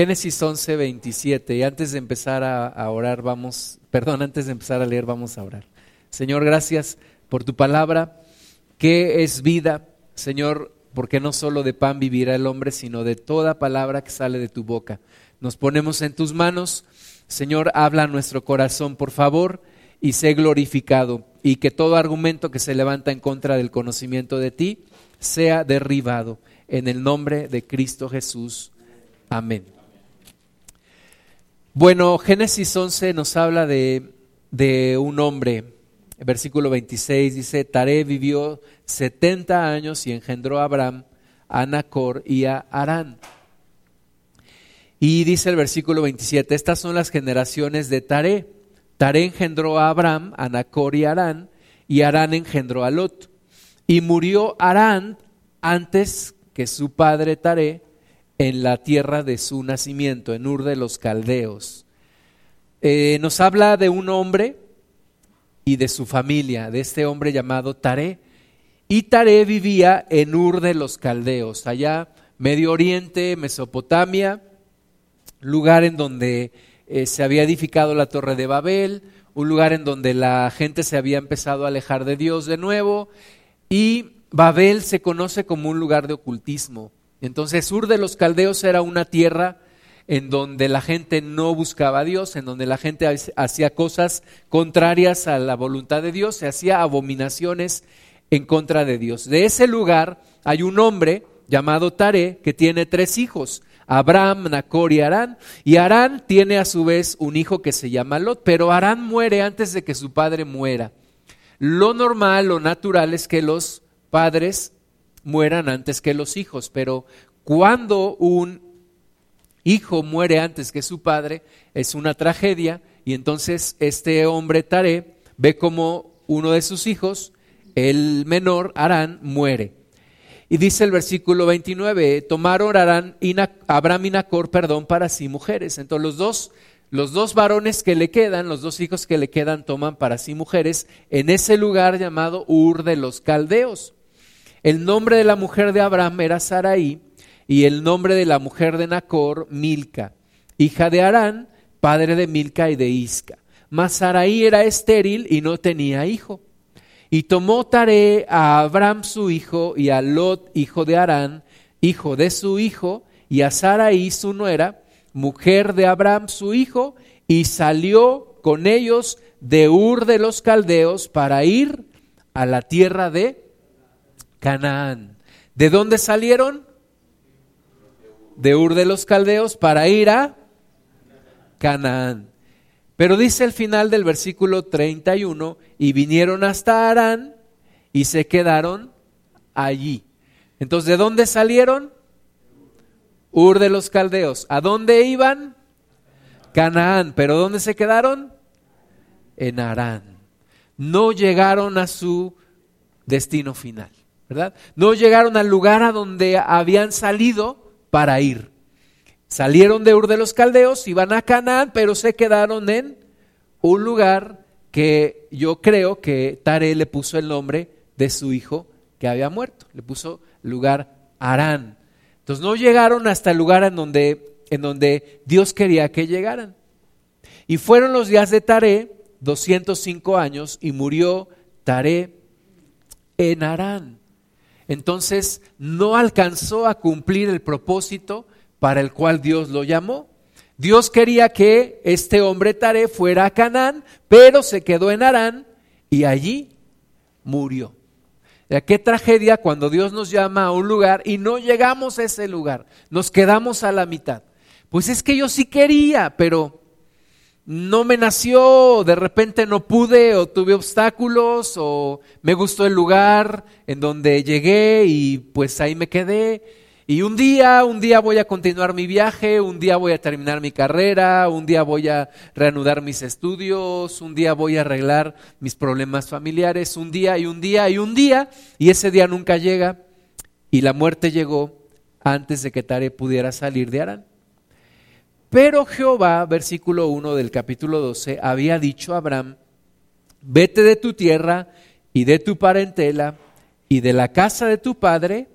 Génesis 11, 27. Y antes de empezar a, orar, vamos, perdón, antes de empezar a leer, vamos a orar. Señor, gracias por tu palabra, que es vida. Señor, porque no solo de pan vivirá el hombre, sino de toda palabra que sale de tu boca. Nos ponemos en tus manos. Señor, habla a nuestro corazón, por favor, y sé glorificado. Y que todo argumento que se levanta en contra del conocimiento de ti sea derribado. En el nombre de Cristo Jesús. Amén. Bueno, Génesis 11 nos habla de, de un hombre. Versículo 26 dice, Taré vivió 70 años y engendró a Abraham, a Nacor y a Arán. Y dice el versículo 27, estas son las generaciones de Taré. Taré engendró a Abraham, a Nacor y a Arán, y Arán engendró a Lot. Y murió Arán antes que su padre Taré en la tierra de su nacimiento, en Ur de los Caldeos. Eh, nos habla de un hombre y de su familia, de este hombre llamado Taré. Y Taré vivía en Ur de los Caldeos, allá Medio Oriente, Mesopotamia, lugar en donde eh, se había edificado la Torre de Babel, un lugar en donde la gente se había empezado a alejar de Dios de nuevo, y Babel se conoce como un lugar de ocultismo. Entonces, Ur de los Caldeos era una tierra en donde la gente no buscaba a Dios, en donde la gente hacía cosas contrarias a la voluntad de Dios, se hacía abominaciones en contra de Dios. De ese lugar hay un hombre llamado Taré que tiene tres hijos, Abraham, Nacor y Arán, y Arán tiene a su vez un hijo que se llama Lot, pero Arán muere antes de que su padre muera. Lo normal, lo natural es que los padres mueran antes que los hijos, pero cuando un hijo muere antes que su padre, es una tragedia, y entonces este hombre Taré ve como uno de sus hijos el menor Arán muere. Y dice el versículo 29, tomaron Arán y Abraham y Nacor, perdón, para sí mujeres. Entonces los dos, los dos varones que le quedan, los dos hijos que le quedan, toman para sí mujeres en ese lugar llamado Ur de los Caldeos. El nombre de la mujer de Abraham era Sarai y el nombre de la mujer de Nacor, Milca, hija de Arán, padre de Milca y de Isca. Mas Sarai era estéril y no tenía hijo. Y tomó Taré a Abraham su hijo y a Lot, hijo de Arán, hijo de su hijo, y a Sarai su nuera, mujer de Abraham su hijo, y salió con ellos de Ur de los Caldeos para ir a la tierra de Canaán. ¿De dónde salieron? De Ur de los Caldeos para ir a Canaán. Pero dice el final del versículo 31, y vinieron hasta Arán y se quedaron allí. Entonces, ¿de dónde salieron? Ur de los Caldeos. ¿A dónde iban? Canaán. ¿Pero dónde se quedaron? En Arán. No llegaron a su destino final, No llegaron al lugar a donde habían salido para ir. Salieron de Ur de los Caldeos, iban a Canaán, pero se quedaron en un lugar que yo creo que Tare le puso el nombre de su hijo que había muerto. Le puso lugar Arán. Entonces no llegaron hasta el lugar en donde, en donde Dios quería que llegaran. Y fueron los días de Tare, 205 años, y murió Tare en Arán. Entonces no alcanzó a cumplir el propósito para el cual Dios lo llamó. Dios quería que este hombre Taré fuera a Canaán, pero se quedó en Arán y allí murió. Qué tragedia cuando Dios nos llama a un lugar y no llegamos a ese lugar, nos quedamos a la mitad. Pues es que yo sí quería, pero no me nació, de repente no pude o tuve obstáculos o me gustó el lugar en donde llegué y pues ahí me quedé y un día, un día voy a continuar mi viaje, un día voy a terminar mi carrera, un día voy a reanudar mis estudios, un día voy a arreglar mis problemas familiares, un día y un día y un día, y ese día nunca llega, y la muerte llegó antes de que Tare pudiera salir de Arán. Pero Jehová, versículo 1 del capítulo 12, había dicho a Abraham, vete de tu tierra y de tu parentela y de la casa de tu padre,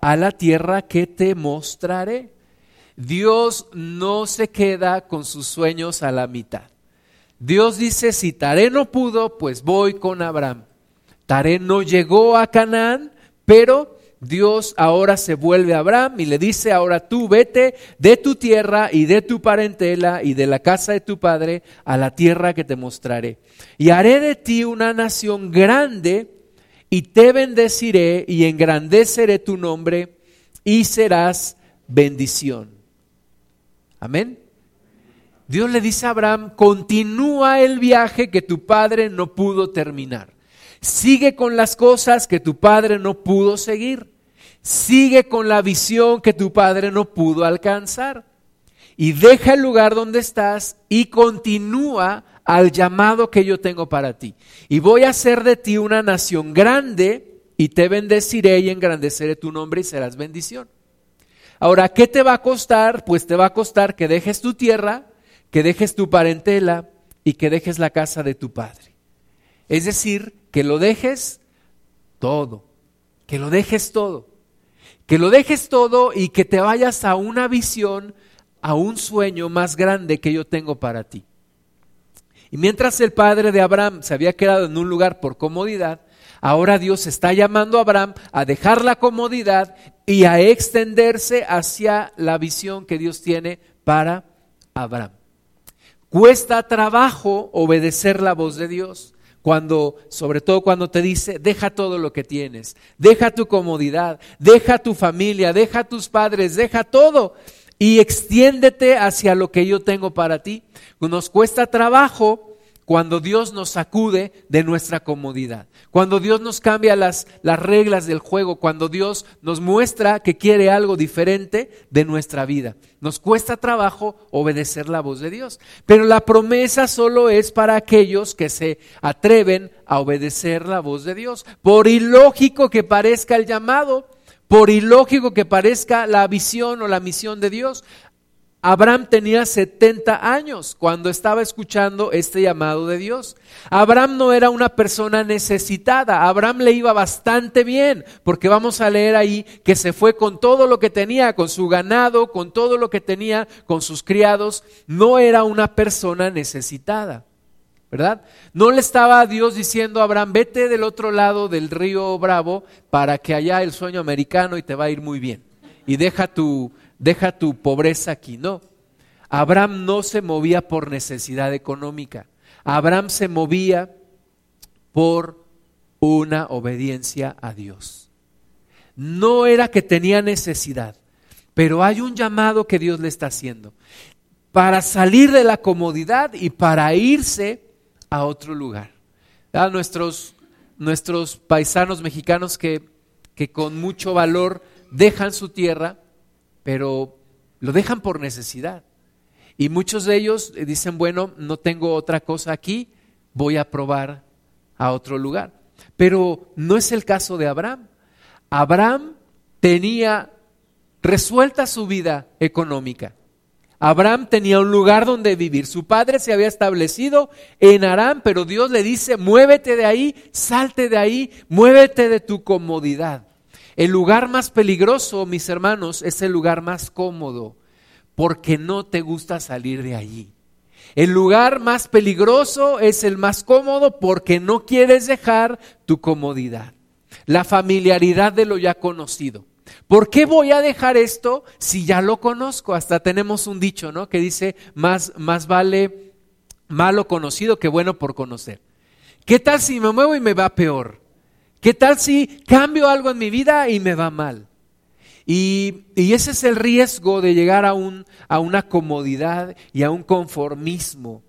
a la tierra que te mostraré. Dios no se queda con sus sueños a la mitad. Dios dice, si Taré no pudo, pues voy con Abraham. Taré no llegó a Canaán, pero Dios ahora se vuelve a Abraham y le dice, ahora tú vete de tu tierra y de tu parentela y de la casa de tu padre a la tierra que te mostraré. Y haré de ti una nación grande y te bendeciré y engrandeceré tu nombre y serás bendición. Amén. Dios le dice a Abraham, continúa el viaje que tu padre no pudo terminar. Sigue con las cosas que tu padre no pudo seguir. Sigue con la visión que tu padre no pudo alcanzar. Y deja el lugar donde estás y continúa al llamado que yo tengo para ti. Y voy a hacer de ti una nación grande y te bendeciré y engrandeceré tu nombre y serás bendición. Ahora, ¿qué te va a costar? Pues te va a costar que dejes tu tierra, que dejes tu parentela y que dejes la casa de tu padre. Es decir, que lo dejes todo, que lo dejes todo, que lo dejes todo y que te vayas a una visión, a un sueño más grande que yo tengo para ti. Y mientras el padre de Abraham se había quedado en un lugar por comodidad, ahora Dios está llamando a Abraham a dejar la comodidad y a extenderse hacia la visión que Dios tiene para Abraham. Cuesta trabajo obedecer la voz de Dios cuando, sobre todo cuando te dice, deja todo lo que tienes, deja tu comodidad, deja tu familia, deja tus padres, deja todo y extiéndete hacia lo que yo tengo para ti. Nos cuesta trabajo cuando Dios nos sacude de nuestra comodidad, cuando Dios nos cambia las, las, reglas del juego, cuando Dios nos muestra que quiere algo diferente de nuestra vida. Nos cuesta trabajo obedecer la voz de Dios, pero la promesa solo es para aquellos que se atreven a obedecer la voz de Dios. Por ilógico que parezca el llamado, por ilógico que parezca la visión o la misión de Dios, Abraham tenía 70 años cuando estaba escuchando este llamado de Dios. Abraham no era una persona necesitada, Abraham le iba bastante bien, porque vamos a leer ahí que se fue con todo lo que tenía, con su ganado, con todo lo que tenía, con sus criados. No era una persona necesitada, ¿verdad? No le estaba Dios diciendo a Abraham, vete del otro lado del río Bravo para que allá el sueño americano y te va a ir muy bien. Y deja tu deja tu pobreza aquí. No, Abraham no se movía por necesidad económica. Abraham se movía por una obediencia a Dios. No era que tenía necesidad, pero hay un llamado que Dios le está haciendo para salir de la comodidad y para irse a otro lugar. Nuestros, nuestros paisanos mexicanos que, que con mucho valor dejan su tierra pero lo dejan por necesidad. Y muchos de ellos dicen, bueno, no tengo otra cosa aquí, voy a probar a otro lugar. Pero no es el caso de Abraham. Abraham tenía resuelta su vida económica. Abraham tenía un lugar donde vivir. Su padre se había establecido en Aram, pero Dios le dice, muévete de ahí, salte de ahí, muévete de tu comodidad. El lugar más peligroso, mis hermanos, es el lugar más cómodo, porque no te gusta salir de allí. El lugar más peligroso es el más cómodo porque no quieres dejar tu comodidad, la familiaridad de lo ya conocido. ¿Por qué voy a dejar esto si ya lo conozco? Hasta tenemos un dicho, ¿no? Que dice, más, más vale malo conocido que bueno por conocer. ¿Qué tal si me muevo y me va peor? ¿Qué tal si cambio algo en mi vida y me va mal? Y, ese es el riesgo de llegar a, a una comodidad y a un conformismo.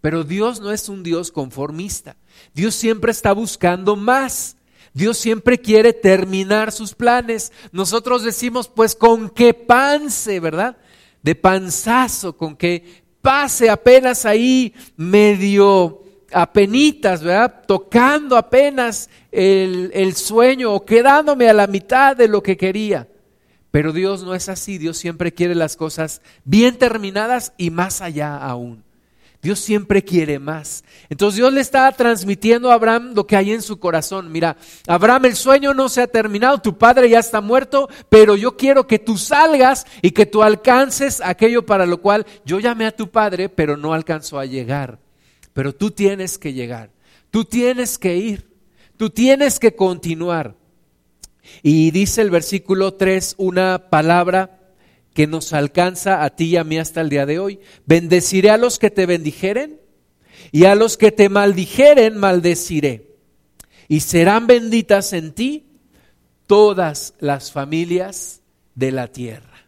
Pero Dios no es un Dios conformista. Dios siempre está buscando más. Dios siempre quiere terminar sus planes. Nosotros decimos, pues con que panse, ¿verdad? De panzazo, con que pase apenas ahí medio apenitas, ¿verdad? Tocando apenas el, el sueño o quedándome a la mitad de lo que quería. Pero Dios no es así, Dios siempre quiere las cosas bien terminadas y más allá aún. Dios siempre quiere más. Entonces Dios le está transmitiendo a Abraham lo que hay en su corazón. Mira, Abraham, el sueño no se ha terminado, tu padre ya está muerto, pero yo quiero que tú salgas y que tú alcances aquello para lo cual yo llamé a tu padre, pero no alcanzó a llegar. Pero tú tienes que llegar, tú tienes que ir, tú tienes que continuar. Y dice el versículo 3 una palabra que nos alcanza a ti y a mí hasta el día de hoy. Bendeciré a los que te bendijeren y a los que te maldijeren maldeciré. Y serán benditas en ti todas las familias de la tierra.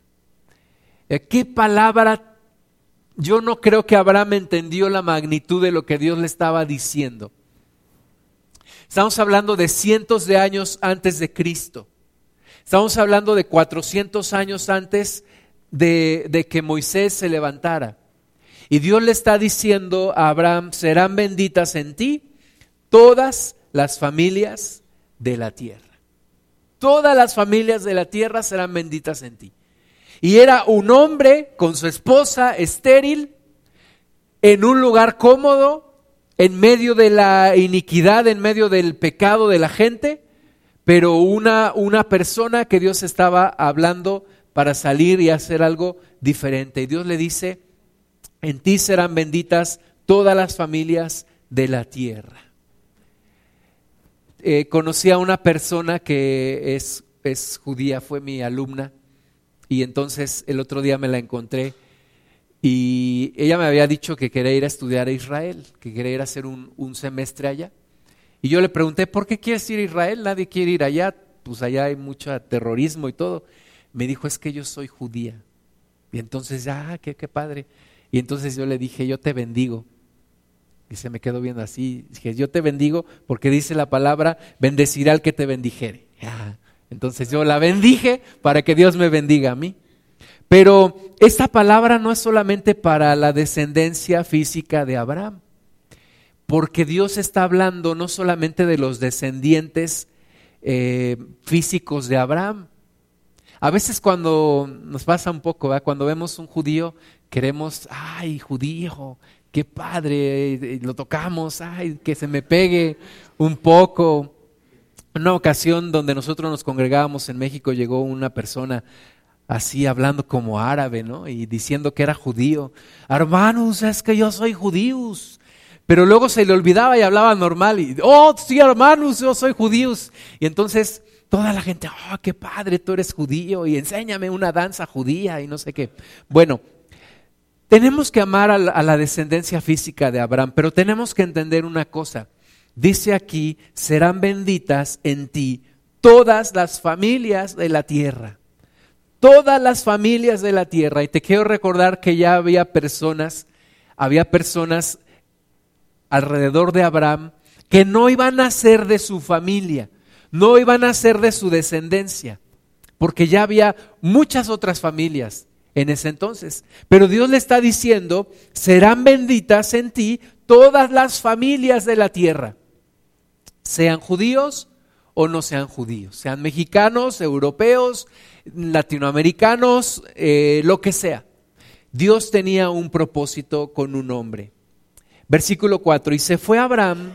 Eh, ¿Qué palabra? Yo no creo que Abraham entendió la magnitud de lo que Dios le estaba diciendo. Estamos hablando de cientos de años antes de Cristo. Estamos hablando de 400 años antes de, que Moisés se levantara. Y Dios le está diciendo a Abraham, serán benditas en ti todas las familias de la tierra. Todas las familias de la tierra serán benditas en ti. Y era un hombre con su esposa estéril, en un lugar cómodo, en medio de la iniquidad, en medio del pecado de la gente, pero una, una persona que Dios estaba hablando para salir y hacer algo diferente. Y Dios le dice, en ti serán benditas todas las familias de la tierra. Eh, conocí a una persona que es, es judía, fue mi alumna, y entonces el otro día me la encontré y ella me había dicho que quería ir a estudiar a Israel, que quería ir a hacer un, semestre allá. Y yo le pregunté, ¿por qué quieres ir a Israel? Nadie quiere ir allá, pues allá hay mucho terrorismo y todo me dijo, es que yo soy judía. Y entonces, ah, qué, qué padre. Y entonces yo le dije, yo te bendigo. Y se me quedó viendo así. Dije, yo te bendigo porque dice la palabra, bendecirá al que te bendijere. Ah, entonces yo la bendije para que Dios me bendiga a mí. Pero esta palabra no es solamente para la descendencia física de Abraham, porque Dios está hablando no solamente de los descendientes eh, físicos de Abraham, a veces cuando nos pasa un poco, cuando vemos un judío, queremos, ay, judío, qué padre, lo tocamos, ay, que se me pegue un poco. Una ocasión donde nosotros nos congregábamos en México llegó una persona así hablando como árabe, ¿no? Y diciendo que era judío. Hermanos, es que yo soy judíos. Pero luego se le olvidaba y hablaba normal y, oh, sí, hermanos, yo soy judíos. Y entonces toda la gente, oh, qué padre, tú eres judío y enséñame una danza judía y no sé qué. Bueno, tenemos que amar a la, descendencia física de Abraham, pero tenemos que entender una cosa. Dice aquí, serán benditas en ti todas las familias de la tierra. Todas las familias de la tierra. Y te quiero recordar que ya había personas, había personas alrededor de Abraham que no iban a ser de su familia no iban a ser de su descendencia, porque ya había muchas otras familias en ese entonces. Pero Dios le está diciendo, serán benditas en ti todas las familias de la tierra, sean judíos o no sean judíos, sean mexicanos, europeos, latinoamericanos, eh, lo que sea. Dios tenía un propósito con un hombre. Versículo 4, y se fue Abraham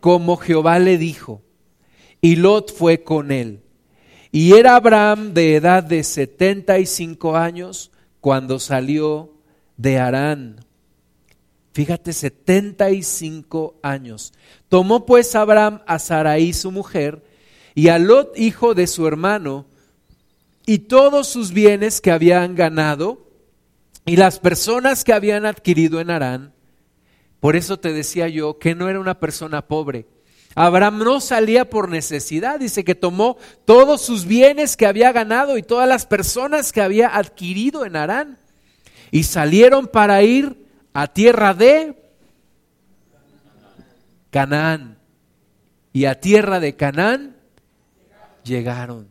como Jehová le dijo y Lot fue con él. Y era Abraham de edad de 75 años cuando salió de Harán. Fíjate, 75 años. Tomó pues Abraham a Sarai su mujer y a Lot hijo de su hermano y todos sus bienes que habían ganado y las personas que habían adquirido en Harán. Por eso te decía yo que no era una persona pobre Abraham no salía por necesidad, dice que tomó todos sus bienes que había ganado y todas las personas que había adquirido en Harán y salieron para ir a tierra de Canaán. Y a tierra de Canaán llegaron.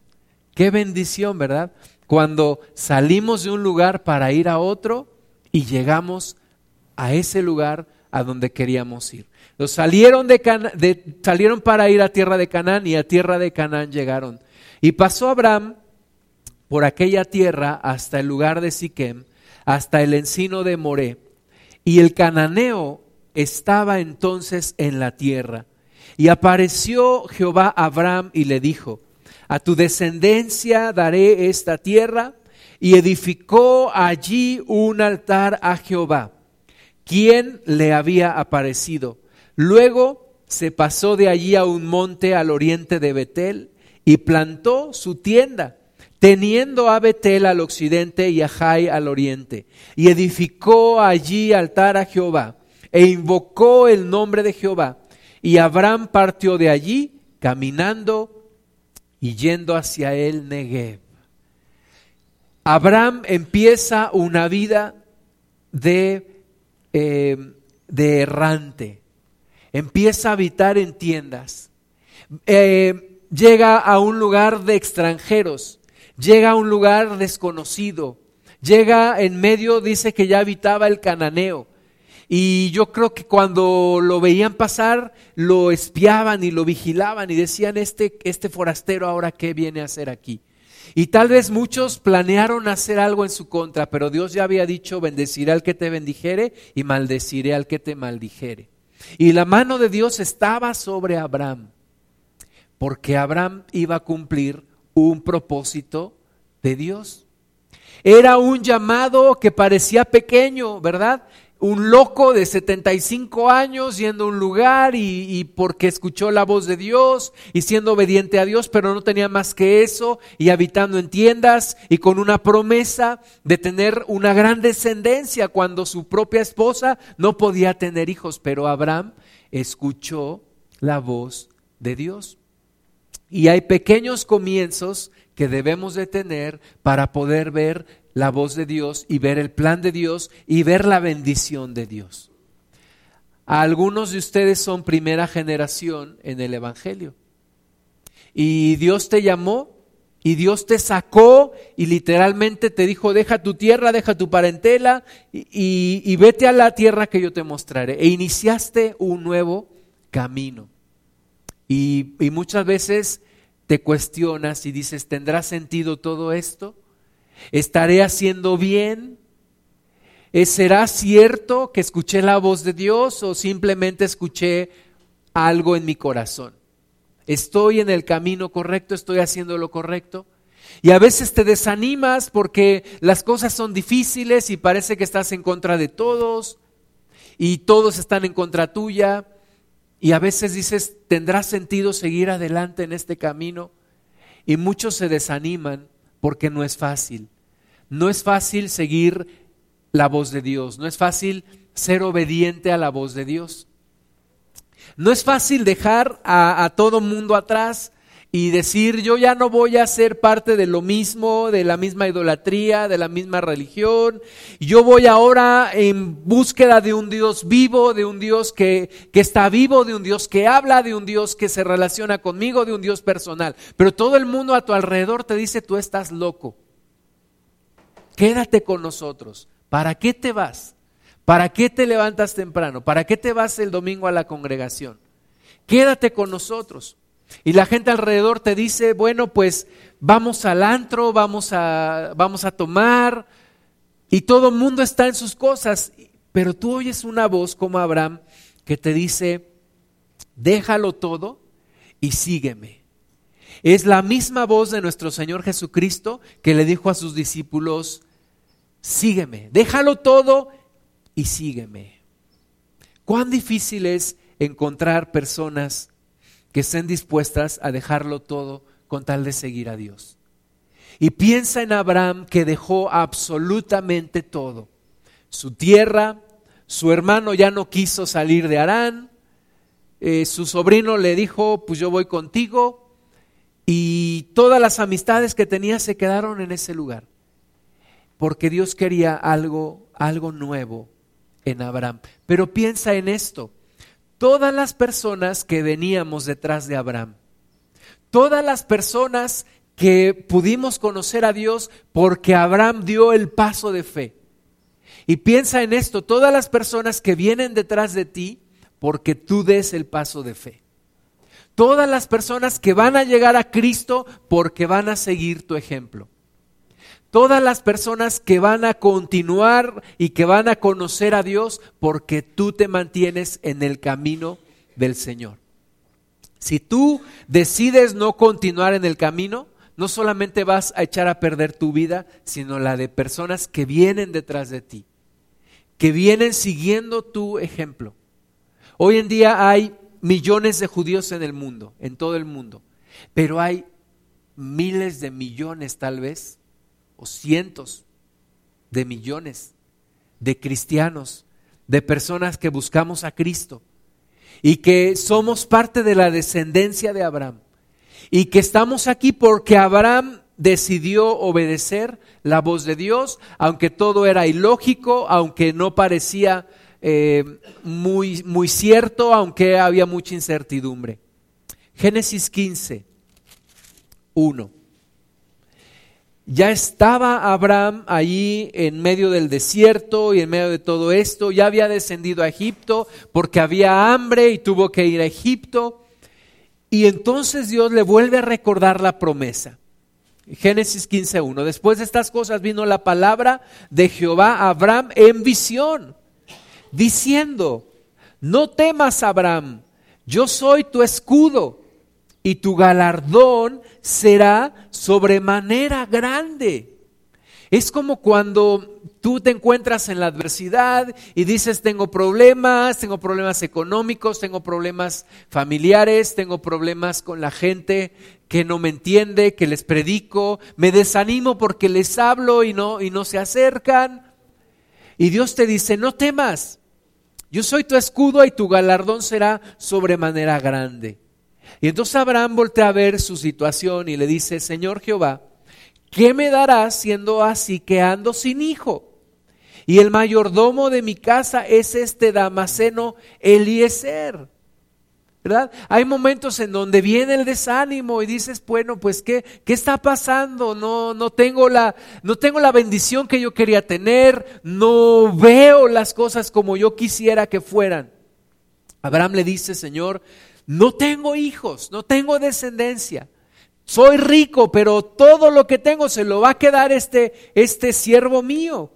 Qué bendición, ¿verdad? Cuando salimos de un lugar para ir a otro y llegamos a ese lugar a donde queríamos ir salieron, de, salieron para ir a tierra de Canaán y a tierra de Canaán llegaron. Y pasó Abraham por aquella tierra hasta el lugar de Siquem, hasta el encino de Moré. Y el cananeo estaba entonces en la tierra. Y apareció Jehová a Abraham y le dijo, a tu descendencia daré esta tierra. Y edificó allí un altar a Jehová, quien le había aparecido. Luego se pasó de allí a un monte al oriente de Betel y plantó su tienda teniendo a Betel al occidente y a Jai al oriente, y edificó allí altar a Jehová, e invocó el nombre de Jehová. Y Abraham partió de allí, caminando y yendo hacia el Negev. Abraham empieza una vida de, eh, de errante, empieza a habitar en tiendas, eh, llega a un lugar de extranjeros, llega a un lugar desconocido, llega en medio, dice que ya habitaba el cananeo. Y yo creo que cuando lo veían pasar, lo espiaban y lo vigilaban y decían, este, este forastero ahora qué viene a hacer aquí. Y tal vez muchos planearon hacer algo en su contra, pero Dios ya había dicho, bendeciré al que te bendijere y maldeciré al que te maldijere. Y la mano de Dios estaba sobre Abraham, porque Abraham iba a cumplir un propósito de Dios. Era un llamado que parecía pequeño, ¿verdad? Un loco de 75 años yendo a un lugar y, porque escuchó la voz de Dios y siendo obediente a Dios, pero no tenía más que eso y habitando en tiendas y con una promesa de tener una gran descendencia cuando su propia esposa no podía tener hijos, pero Abraham escuchó la voz de Dios. Y hay pequeños comienzos que debemos de tener para poder ver la voz de Dios y ver el plan de Dios y ver la bendición de Dios. Algunos de ustedes son primera generación en el Evangelio. Y Dios te llamó y Dios te sacó y literalmente te dijo, deja tu tierra, deja tu parentela y, y vete a la tierra que yo te mostraré. E iniciaste un nuevo camino. Y, muchas veces te cuestionas y dices, ¿tendrá sentido todo esto? ¿Estaré haciendo bien? ¿Eh, ¿Será cierto que escuché la voz de Dios o simplemente escuché algo en mi corazón? ¿Estoy en el camino correcto? ¿Estoy haciendo lo correcto? Y a veces te desanimas porque las cosas son difíciles y parece que estás en contra de todos y todos están en contra tuya y a veces dices, ¿tendrá sentido seguir adelante en este camino? Y muchos se desaniman porque no es fácil. No es fácil seguir la voz de Dios, no es fácil ser obediente a la voz de Dios. No es fácil dejar a, a todo mundo atrás y decir yo ya no voy a ser parte de lo mismo, de la misma idolatría, de la misma religión. Yo voy ahora en búsqueda de un Dios vivo, de un Dios que, que está vivo, de un Dios que habla, de un Dios que se relaciona conmigo, de un Dios personal. Pero todo el mundo a tu alrededor te dice tú estás loco. Quédate con nosotros. ¿Para qué te vas? ¿Para qué te levantas temprano? ¿Para qué te vas el domingo a la congregación? Quédate con nosotros. Y la gente alrededor te dice, bueno, pues vamos al antro, vamos a, vamos a tomar, y todo el mundo está en sus cosas, pero tú oyes una voz como Abraham que te dice, déjalo todo y sígueme. Es la misma voz de nuestro Señor Jesucristo que le dijo a sus discípulos, sígueme, déjalo todo y sígueme. Cuán difícil es encontrar personas que estén dispuestas a dejarlo todo con tal de seguir a Dios. Y piensa en Abraham que dejó absolutamente todo. Su tierra, su hermano ya no quiso salir de Arán, eh, su sobrino le dijo, pues yo voy contigo, y todas las amistades que tenía se quedaron en ese lugar, porque Dios quería algo, algo nuevo en Abraham. Pero piensa en esto, todas las personas que veníamos detrás de Abraham, todas las personas que pudimos conocer a Dios porque Abraham dio el paso de fe. Y piensa en esto, todas las personas que vienen detrás de ti porque tú des el paso de fe. Todas las personas que van a llegar a Cristo porque van a seguir tu ejemplo. Todas las personas que van a continuar y que van a conocer a Dios porque tú te mantienes en el camino del Señor. Si tú decides no continuar en el camino, no solamente vas a echar a perder tu vida, sino la de personas que vienen detrás de ti, que vienen siguiendo tu ejemplo. Hoy en día hay millones de judíos en el mundo, en todo el mundo, pero hay miles de millones tal vez, cientos de millones de cristianos, de personas que buscamos a Cristo y que somos parte de la descendencia de Abraham y que estamos aquí porque Abraham decidió obedecer la voz de Dios, aunque todo era ilógico, aunque no parecía eh, muy, muy cierto, aunque había mucha incertidumbre. Génesis 15, 1. Ya estaba Abraham allí en medio del desierto y en medio de todo esto, ya había descendido a Egipto porque había hambre y tuvo que ir a Egipto. Y entonces Dios le vuelve a recordar la promesa. Génesis 15.1. Después de estas cosas vino la palabra de Jehová a Abraham en visión, diciendo, no temas Abraham, yo soy tu escudo y tu galardón será sobremanera grande. Es como cuando tú te encuentras en la adversidad y dices, tengo problemas, tengo problemas económicos, tengo problemas familiares, tengo problemas con la gente que no me entiende, que les predico, me desanimo porque les hablo y no, y no se acercan. Y Dios te dice, no temas, yo soy tu escudo y tu galardón será sobremanera grande. Y entonces Abraham voltea a ver su situación y le dice, Señor Jehová, ¿qué me darás siendo así que ando sin hijo? Y el mayordomo de mi casa es este Damaseno Eliezer. ¿verdad? Hay momentos en donde viene el desánimo y dices, bueno, pues ¿qué, qué está pasando? No, no, tengo la, no tengo la bendición que yo quería tener, no veo las cosas como yo quisiera que fueran. Abraham le dice, Señor, no tengo hijos, no tengo descendencia. Soy rico, pero todo lo que tengo se lo va a quedar este, este siervo mío.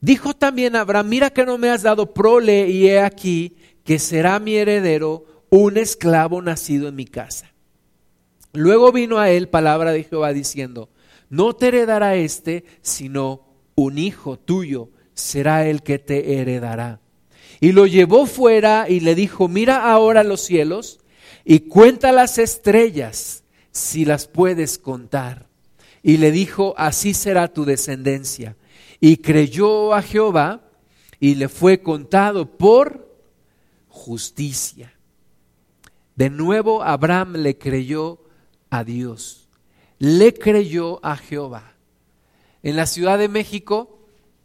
Dijo también Abraham, mira que no me has dado prole y he aquí que será mi heredero un esclavo nacido en mi casa. Luego vino a él palabra de Jehová diciendo, no te heredará este, sino un hijo tuyo será el que te heredará. Y lo llevó fuera y le dijo, mira ahora los cielos y cuenta las estrellas si las puedes contar. Y le dijo, así será tu descendencia. Y creyó a Jehová y le fue contado por justicia. De nuevo Abraham le creyó a Dios, le creyó a Jehová. En la Ciudad de México,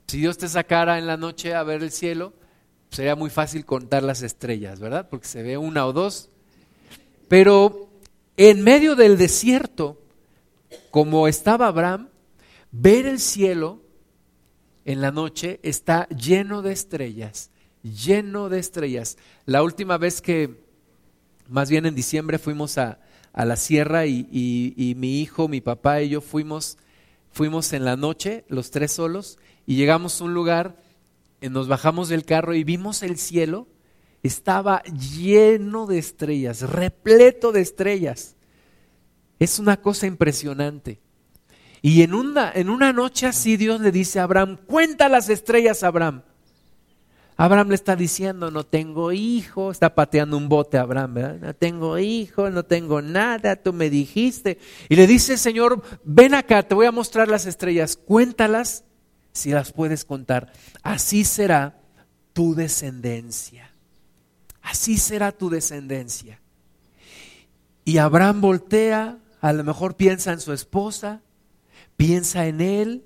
si Dios te sacara en la noche a ver el cielo, sería muy fácil contar las estrellas, ¿verdad? Porque se ve una o dos. Pero en medio del desierto, como estaba Abraham, ver el cielo en la noche está lleno de estrellas, lleno de estrellas. La última vez que más bien en diciembre fuimos a, la sierra y, mi hijo, mi papá y yo fuimos, fuimos en la noche, los tres solos, y llegamos a un lugar, y nos bajamos del carro y vimos el cielo, estaba lleno de estrellas, repleto de estrellas. Es una cosa impresionante. Y en una, en una noche así Dios le dice a Abraham, cuenta las estrellas, Abraham. Abraham le está diciendo, no tengo hijo, está pateando un bote a Abraham. No tengo hijo, no tengo nada, tú me dijiste. Y le dice, Señor, ven acá, te voy a mostrar las estrellas, cuéntalas si las puedes contar. Así será tu descendencia. Así será tu descendencia. Y Abraham voltea, a lo mejor piensa en su esposa, piensa en él,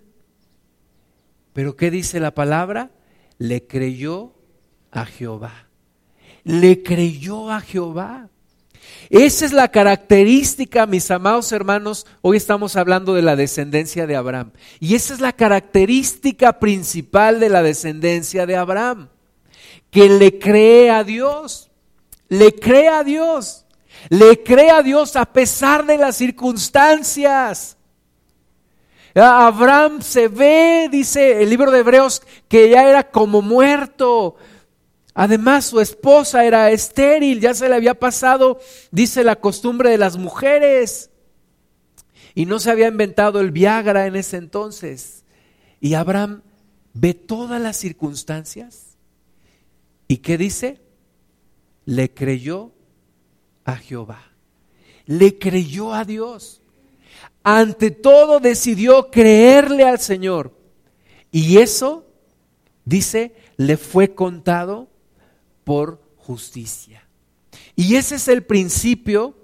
pero ¿qué dice la palabra? le creyó a Jehová. Le creyó a Jehová. Esa es la característica, mis amados hermanos, hoy estamos hablando de la descendencia de Abraham. Y esa es la característica principal de la descendencia de Abraham, que le cree a Dios, le cree a Dios, le cree a Dios a pesar de las circunstancias. Abraham se ve, dice el libro de Hebreos, que ya era como muerto. Además, su esposa era estéril, ya se le había pasado, dice la costumbre de las mujeres. Y no se había inventado el Viagra en ese entonces. Y Abraham ve todas las circunstancias. ¿Y qué dice? Le creyó a Jehová. Le creyó a Dios. Ante todo decidió creerle al Señor. Y eso, dice, le fue contado por justicia. Y ese es el principio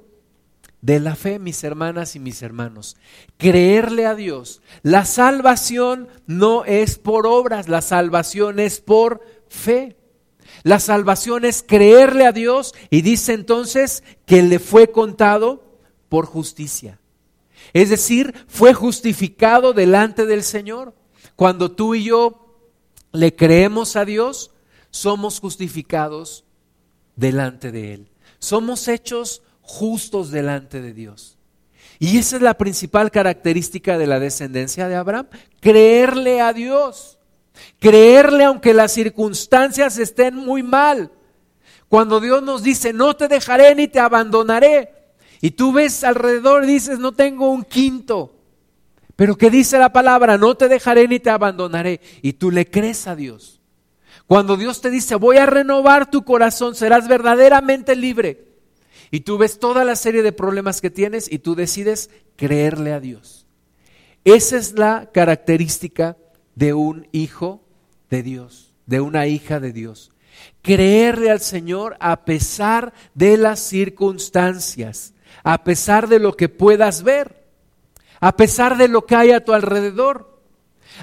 de la fe, mis hermanas y mis hermanos. Creerle a Dios. La salvación no es por obras, la salvación es por fe. La salvación es creerle a Dios y dice entonces que le fue contado por justicia. Es decir, fue justificado delante del Señor. Cuando tú y yo le creemos a Dios, somos justificados delante de Él. Somos hechos justos delante de Dios. Y esa es la principal característica de la descendencia de Abraham, creerle a Dios. Creerle aunque las circunstancias estén muy mal. Cuando Dios nos dice, no te dejaré ni te abandonaré. Y tú ves alrededor y dices, no tengo un quinto. Pero que dice la palabra, no te dejaré ni te abandonaré. Y tú le crees a Dios. Cuando Dios te dice, voy a renovar tu corazón, serás verdaderamente libre. Y tú ves toda la serie de problemas que tienes y tú decides creerle a Dios. Esa es la característica de un hijo de Dios, de una hija de Dios. Creerle al Señor a pesar de las circunstancias, a pesar de lo que puedas ver, a pesar de lo que hay a tu alrededor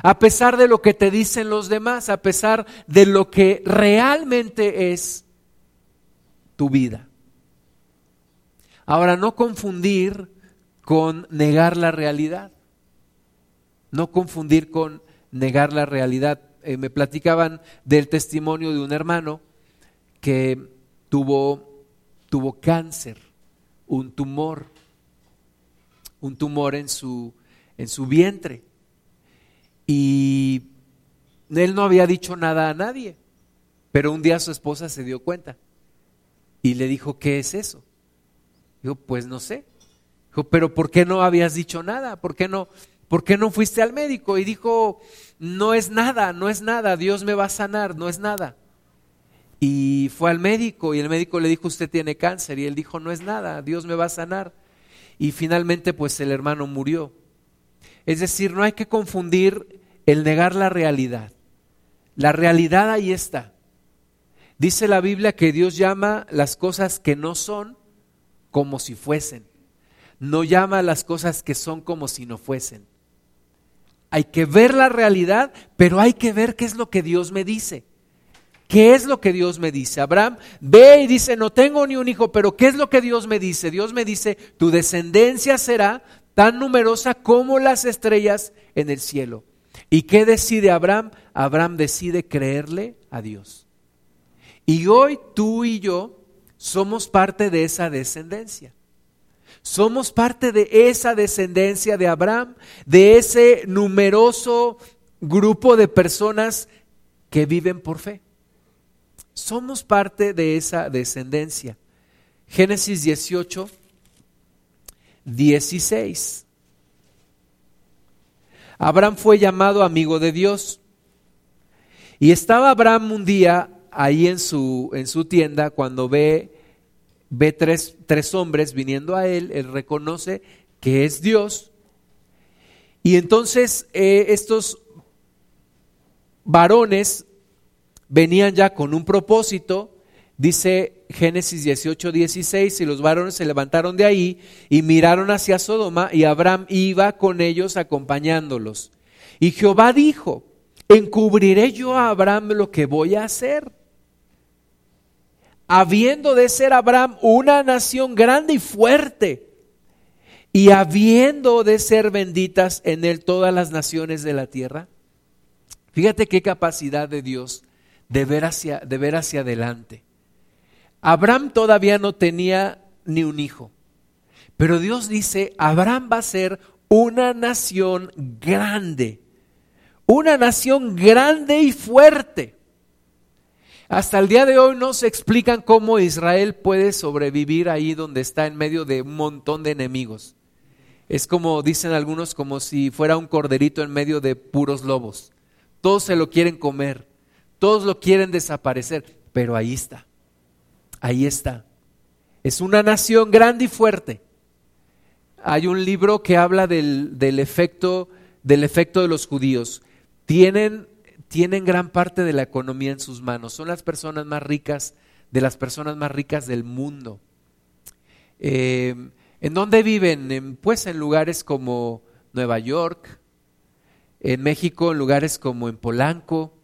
a pesar de lo que te dicen los demás, a pesar de lo que realmente es tu vida. Ahora, no confundir con negar la realidad. No confundir con negar la realidad. Eh, me platicaban del testimonio de un hermano que tuvo, tuvo cáncer, un tumor, un tumor en su, en su vientre. Y él no había dicho nada a nadie, pero un día su esposa se dio cuenta y le dijo, ¿qué es eso? Dijo, pues no sé. Dijo, pero ¿por qué no habías dicho nada? ¿Por qué no, por qué no fuiste al médico? Y dijo, no es nada, no es nada, Dios me va a sanar, no es nada. Y fue al médico y el médico le dijo, usted tiene cáncer. Y él dijo, no es nada, Dios me va a sanar. Y finalmente pues el hermano murió. Es decir, no hay que confundir el negar la realidad. La realidad ahí está. Dice la Biblia que Dios llama las cosas que no son como si fuesen. No llama las cosas que son como si no fuesen. Hay que ver la realidad, pero hay que ver qué es lo que Dios me dice. ¿Qué es lo que Dios me dice? Abraham ve y dice, no tengo ni un hijo, pero ¿qué es lo que Dios me dice? Dios me dice, tu descendencia será tan numerosa como las estrellas en el cielo. ¿Y qué decide Abraham? Abraham decide creerle a Dios. Y hoy tú y yo somos parte de esa descendencia. Somos parte de esa descendencia de Abraham, de ese numeroso grupo de personas que viven por fe. Somos parte de esa descendencia. Génesis 18, 16. Abraham fue llamado amigo de Dios. Y estaba Abraham un día ahí en su, en su tienda cuando ve, ve tres, tres hombres viniendo a él, él reconoce que es Dios. Y entonces eh, estos varones venían ya con un propósito, dice Génesis 18, 16, y los varones se levantaron de ahí y miraron hacia Sodoma y Abraham iba con ellos acompañándolos. Y Jehová dijo, encubriré yo a Abraham lo que voy a hacer. Habiendo de ser Abraham una nación grande y fuerte, y habiendo de ser benditas en él todas las naciones de la tierra. Fíjate qué capacidad de Dios de ver hacia, de ver hacia adelante. Abraham todavía no tenía ni un hijo. Pero Dios dice, Abraham va a ser una nación grande, una nación grande y fuerte. Hasta el día de hoy no se explican cómo Israel puede sobrevivir ahí donde está en medio de un montón de enemigos. Es como dicen algunos, como si fuera un corderito en medio de puros lobos. Todos se lo quieren comer, todos lo quieren desaparecer, pero ahí está, ahí está. Es una nación grande y fuerte. Hay un libro que habla del, efecto, del efecto de los judíos. Tienen, tienen gran parte de la economía en sus manos. Son las personas más ricas, de las personas más ricas del mundo. Eh, ¿En dónde viven? pues en lugares como Nueva York, en México, en lugares como en Polanco,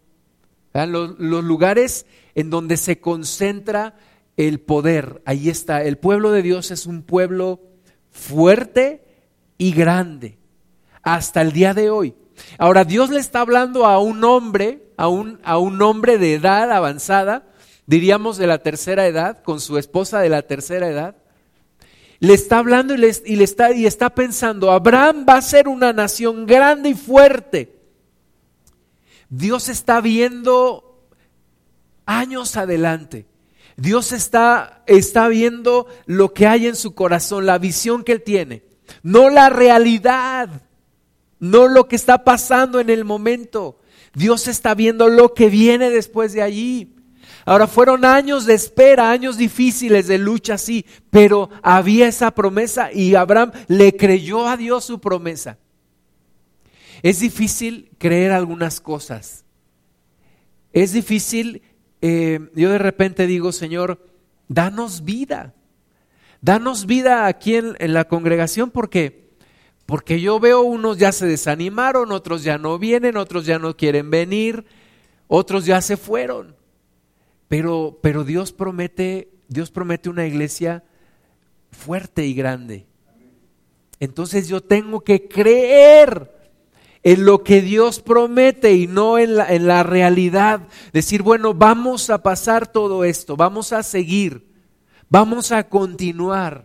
los, los, lugares en donde se concentra el poder. Ahí está. El pueblo de Dios es un pueblo fuerte y grande hasta el día de hoy. Ahora Dios le está hablando a un hombre, a un, a un hombre de edad avanzada, diríamos de la tercera edad, con su esposa de la tercera edad. Le está hablando y le, está, y está pensando, Abraham va a ser una nación grande y fuerte. Dios está viendo años adelante. Dios está, está viendo lo que hay en su corazón, la visión que Él tiene, no la realidad, no lo que está pasando en el momento. Dios está viendo lo que viene después de allí. Ahora fueron años de espera, años difíciles de lucha, sí, pero había esa promesa y Abraham le creyó a Dios su promesa. Es difícil creer algunas cosas. Es difícil eh, yo de repente digo, Señor, danos vida. Danos vida aquí en, la congregación porque porque yo veo unos ya se desanimaron, otros ya no vienen, otros ya no quieren venir, otros ya se fueron. Pero, pero Dios promete, Dios promete una iglesia fuerte y grande. Entonces yo tengo que creer en lo que Dios promete y no en la, en la realidad. Decir, bueno, vamos a pasar todo esto, vamos a seguir, vamos a continuar.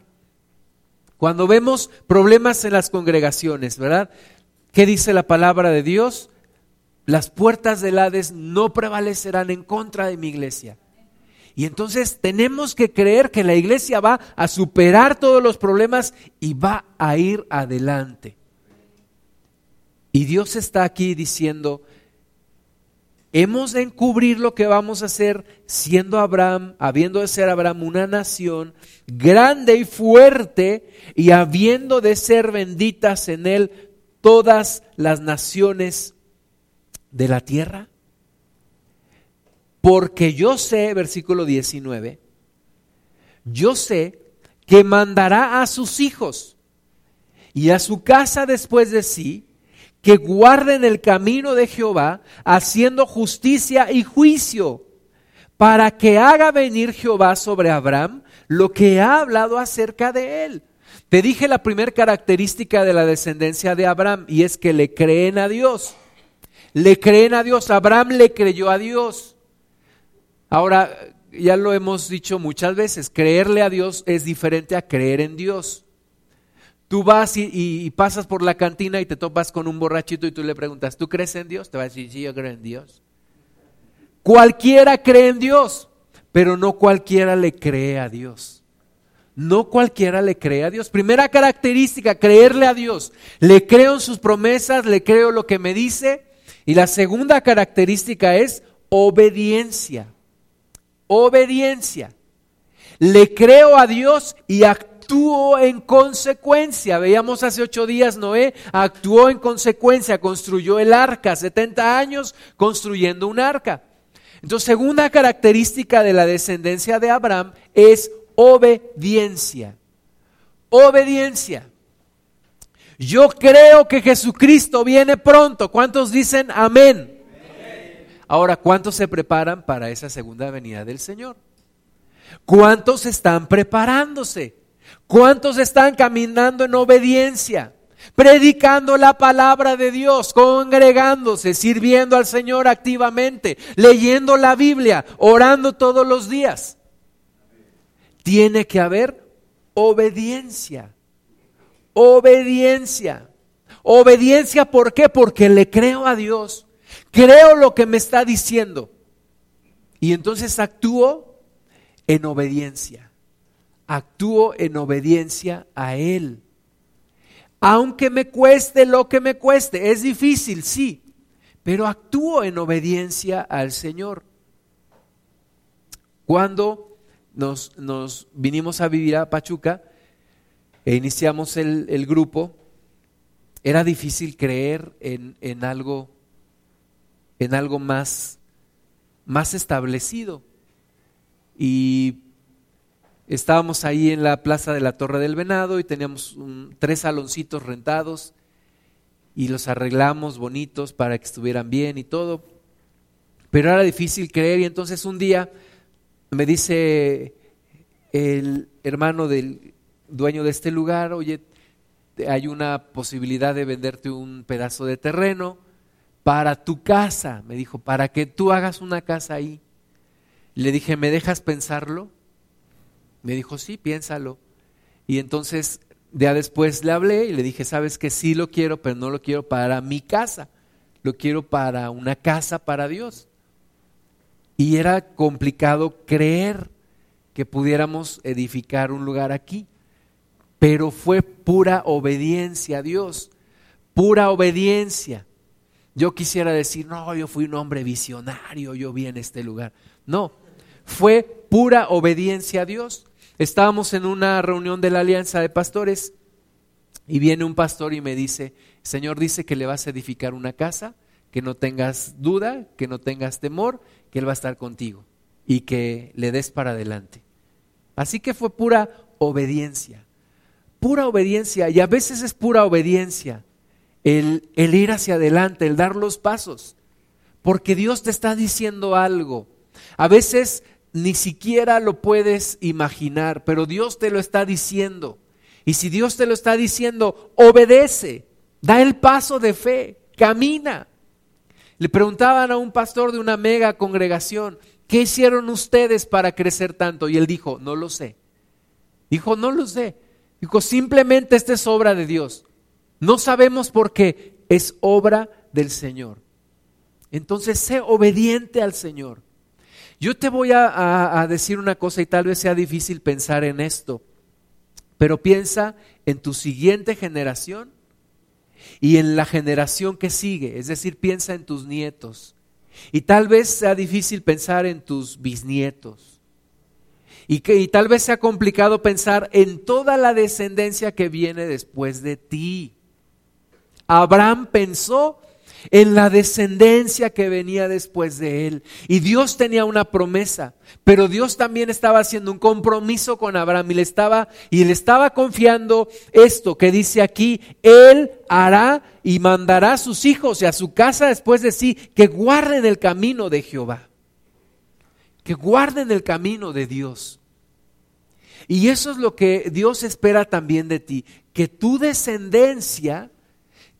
Cuando vemos problemas en las congregaciones, ¿verdad? ¿Qué dice la palabra de Dios? Las puertas del Hades no prevalecerán en contra de mi iglesia. Y entonces tenemos que creer que la iglesia va a superar todos los problemas y va a ir adelante. Y Dios está aquí diciendo, hemos de encubrir lo que vamos a hacer siendo Abraham, habiendo de ser Abraham una nación grande y fuerte y habiendo de ser benditas en él todas las naciones de la tierra. Porque yo sé, versículo 19, yo sé que mandará a sus hijos y a su casa después de sí, que guarden el camino de Jehová, haciendo justicia y juicio, para que haga venir Jehová sobre Abraham lo que ha hablado acerca de él. Te dije la primera característica de la descendencia de Abraham y es que le creen a Dios. Le creen a Dios. Abraham le creyó a Dios. Ahora, ya lo hemos dicho muchas veces, creerle a Dios es diferente a creer en Dios. Tú vas y, pasas por la cantina y te topas con un borrachito y tú le preguntas, ¿tú crees en Dios? Te va a decir, sí, yo creo en Dios. Cualquiera cree en Dios, pero no cualquiera le cree a Dios. No cualquiera le cree a Dios. Primera característica, creerle a Dios. Le creo en sus promesas, le creo lo que me dice. Y la segunda característica es obediencia. Obediencia. Le creo a Dios y actúo actuó en consecuencia. Veíamos hace ocho días, Noé actuó en consecuencia, construyó el arca, 70 años construyendo un arca. Entonces, segunda característica de la descendencia de Abraham es obediencia. Obediencia. Yo creo que Jesucristo viene pronto. ¿Cuántos dicen amén? Ahora, ¿cuántos se preparan para esa segunda venida del Señor? ¿Cuántos están preparándose? ¿Cuántos están caminando en obediencia? Predicando la palabra de Dios, congregándose, sirviendo al Señor activamente, leyendo la Biblia, orando todos los días. Tiene que haber obediencia. Obediencia. Obediencia, ¿por qué? Porque le creo a Dios. Creo lo que me está diciendo. Y entonces actúo en obediencia. Actúo en obediencia a Él. Aunque me cueste lo que me cueste. Es difícil, sí. Pero actúo en obediencia al Señor. Cuando nos, nos vinimos a vivir a Pachuca e iniciamos el, el grupo, era difícil creer en, en algo, en algo más, más establecido. Y estábamos ahí en la plaza de la Torre del Venado y teníamos tres saloncitos rentados y los arreglamos bonitos para que estuvieran bien y todo. Pero era difícil creer y entonces un día me dice el hermano del dueño de este lugar, oye, hay una posibilidad de venderte un pedazo de terreno para tu casa, me dijo, para que tú hagas una casa ahí. Le dije, ¿me dejas pensarlo? Me dijo, sí, piénsalo. Y entonces, ya después le hablé y le dije, sabes que sí lo quiero, pero no lo quiero para mi casa, lo quiero para una casa para Dios. Y era complicado creer que pudiéramos edificar un lugar aquí pero fue pura obediencia a Dios, pura obediencia. Yo quisiera decir, no, yo fui un hombre visionario, yo vi en este lugar. No, fue pura obediencia a Dios. Estábamos en una reunión de la Alianza de Pastores y viene un pastor y me dice, Señor dice que le vas a edificar una casa, que no tengas duda, que no tengas temor, que Él va a estar contigo y que le des para adelante. Así que fue pura obediencia pura obediencia y a veces es pura obediencia el, el, ir hacia adelante, el dar los pasos, porque Dios te está diciendo algo. A veces ni siquiera lo puedes imaginar, pero Dios te lo está diciendo. Y si Dios te lo está diciendo, obedece, da el paso de fe, camina. Le preguntaban a un pastor de una mega congregación, ¿qué hicieron ustedes para crecer tanto? Y él dijo, no lo sé. Dijo, no lo sé Dijo, simplemente esta es obra de Dios. No sabemos por qué, es obra del Señor. Entonces, sé obediente al Señor. Yo te voy a, decir una cosa y tal vez sea difícil pensar en esto, pero piensa en tu siguiente generación y en la generación que sigue, es decir, piensa en tus nietos. Y tal vez sea difícil pensar en tus bisnietos y, que, tal vez sea complicado pensar en toda la descendencia que viene después de ti. Abraham pensó en la descendencia que venía después de él. Y Dios tenía una promesa, pero Dios también estaba haciendo un compromiso con Abraham y le estaba y le estaba confiando esto que dice aquí, él hará y mandará a sus hijos y a su casa después de sí que guarden el camino de Jehová. Que guarden el camino de Dios. Y eso es lo que Dios espera también de ti, que tu descendencia,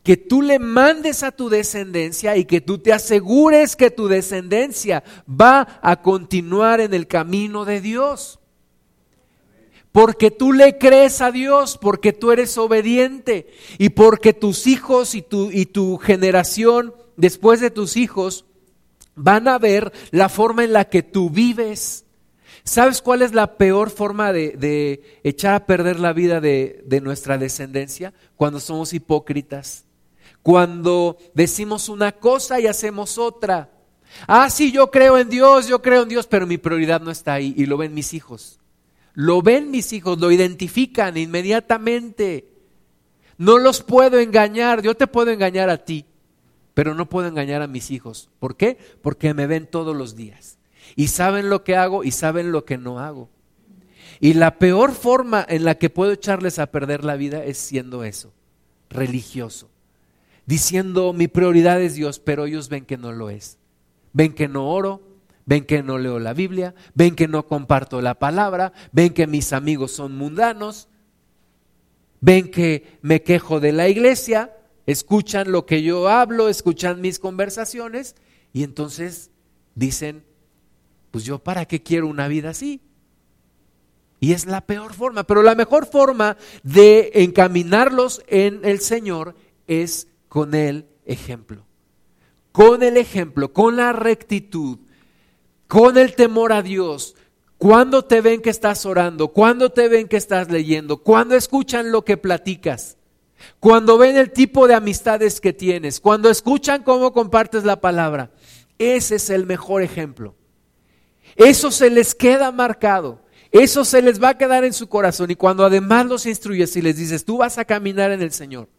que tú le mandes a tu descendencia y que tú te asegures que tu descendencia va a continuar en el camino de Dios. Porque tú le crees a Dios, porque tú eres obediente y porque tus hijos y tu, y tu generación después de tus hijos van a ver la forma en la que tú vives. ¿Sabes cuál es la peor forma de, echar a perder la vida de, de nuestra descendencia? Cuando somos hipócritas. Cuando decimos una cosa y hacemos otra. Ah, sí, yo creo en Dios, yo creo en Dios, pero mi prioridad no está ahí y lo ven mis hijos. Lo ven mis hijos, lo identifican inmediatamente. No los puedo engañar, yo te puedo engañar a ti, pero no puedo engañar a mis hijos. ¿Por qué? Porque me ven todos los días y saben lo que hago y saben lo que no hago. Y la peor forma en la que puedo echarles a perder la vida es siendo eso, religioso, diciendo mi prioridad es Dios, pero ellos ven que no lo es. Ven que no oro, ven que no leo la Biblia, ven que no comparto la palabra, ven que mis amigos son mundanos, ven que me quejo de la iglesia, escuchan lo que yo hablo, escuchan mis conversaciones y entonces dicen, pues yo para qué quiero una vida así. Y es la peor forma, pero la mejor forma de encaminarlos en el Señor es con el ejemplo. Con el ejemplo, con la rectitud, con el temor a Dios. Cuando te ven que estás orando, cuando te ven que estás leyendo, cuando escuchan lo que platicas, cuando ven el tipo de amistades que tienes, cuando escuchan cómo compartes la palabra. Ese es el mejor ejemplo. Eso se les queda marcado. Eso se les va a quedar en su corazón. Y cuando además los instruyes y les dices, tú vas a caminar en el Señor.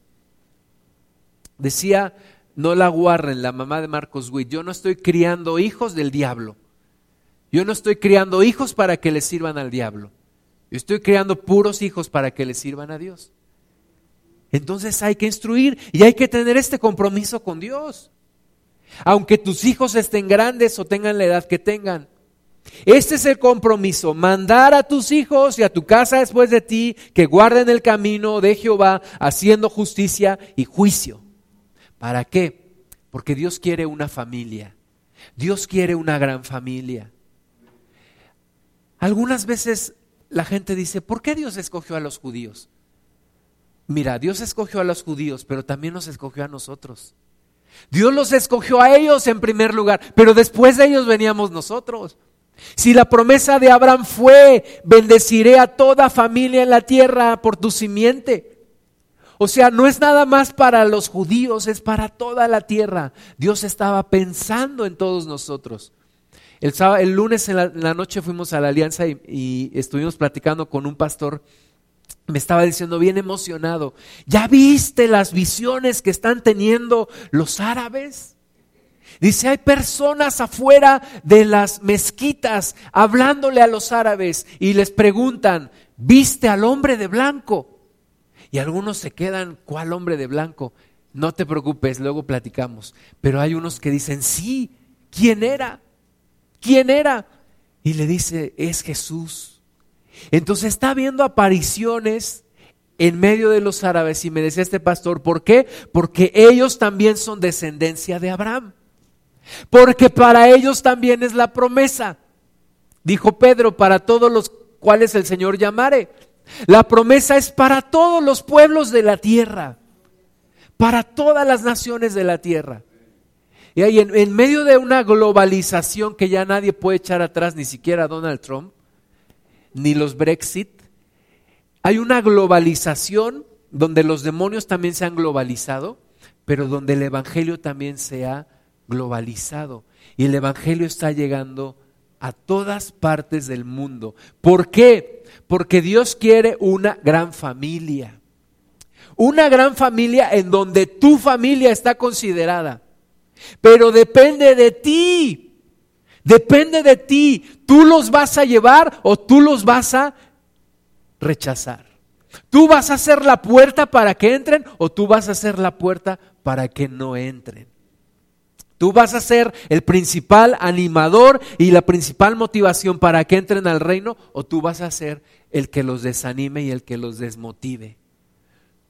Decía Nola Warren, la mamá de Marcos Witt, yo no estoy criando hijos del diablo. Yo no estoy criando hijos para que les sirvan al diablo. Yo estoy criando puros hijos para que les sirvan a Dios. Entonces hay que instruir y hay que tener este compromiso con Dios. Aunque tus hijos estén grandes o tengan la edad que tengan. Este es el compromiso, mandar a tus hijos y a tu casa después de ti que guarden el camino de Jehová haciendo justicia y juicio. ¿Para qué? Porque Dios quiere una familia. Dios quiere una gran familia. Algunas veces la gente dice, ¿por qué Dios escogió a los judíos? Mira, Dios escogió a los judíos, pero también nos escogió a nosotros. Dios los escogió a ellos en primer lugar, pero después de ellos veníamos nosotros. Si la promesa de Abraham fue, bendeciré a toda familia en la tierra por tu simiente. O sea, no es nada más para los judíos, es para toda la tierra. Dios estaba pensando en todos nosotros. El, el lunes en la, noche fuimos a la alianza y estuvimos platicando con un pastor me estaba diciendo bien emocionado, ¿ya viste las visiones que están teniendo los árabes? Dice, hay personas afuera de las mezquitas hablándole a los árabes y les preguntan, ¿viste al hombre de blanco? Y algunos se quedan, ¿cuál hombre de blanco? No te preocupes, luego platicamos. Pero hay unos que dicen, sí, ¿quién era? ¿Quién era? Y le dice, es Jesús. Entonces está viendo apariciones en medio de los árabes y me decía este pastor, ¿por qué? Porque ellos también son descendencia de Abraham. Porque para ellos también es la promesa. Dijo Pedro, para todos los cuales el Señor llamare. La promesa es para todos los pueblos de la tierra, para todas las naciones de la tierra. Y ahí en, en medio de una globalización que ya nadie puede echar atrás, ni siquiera Donald Trump, ni los Brexit. Hay una globalización donde los demonios también se han globalizado, pero donde el Evangelio también se ha globalizado. Y el Evangelio está llegando a todas partes del mundo. ¿Por qué? Porque Dios quiere una gran familia. Una gran familia en donde tu familia está considerada. Pero depende de ti Depende de ti. ¿Tú los vas a llevar o tú los vas a rechazar? ¿Tú vas a ser la puerta para que entren o tú vas a ser la puerta para que no entren? Tú vas a ser el principal animador y la principal motivación para que entren al reino o tú vas a ser el que los desanime y el que los desmotive.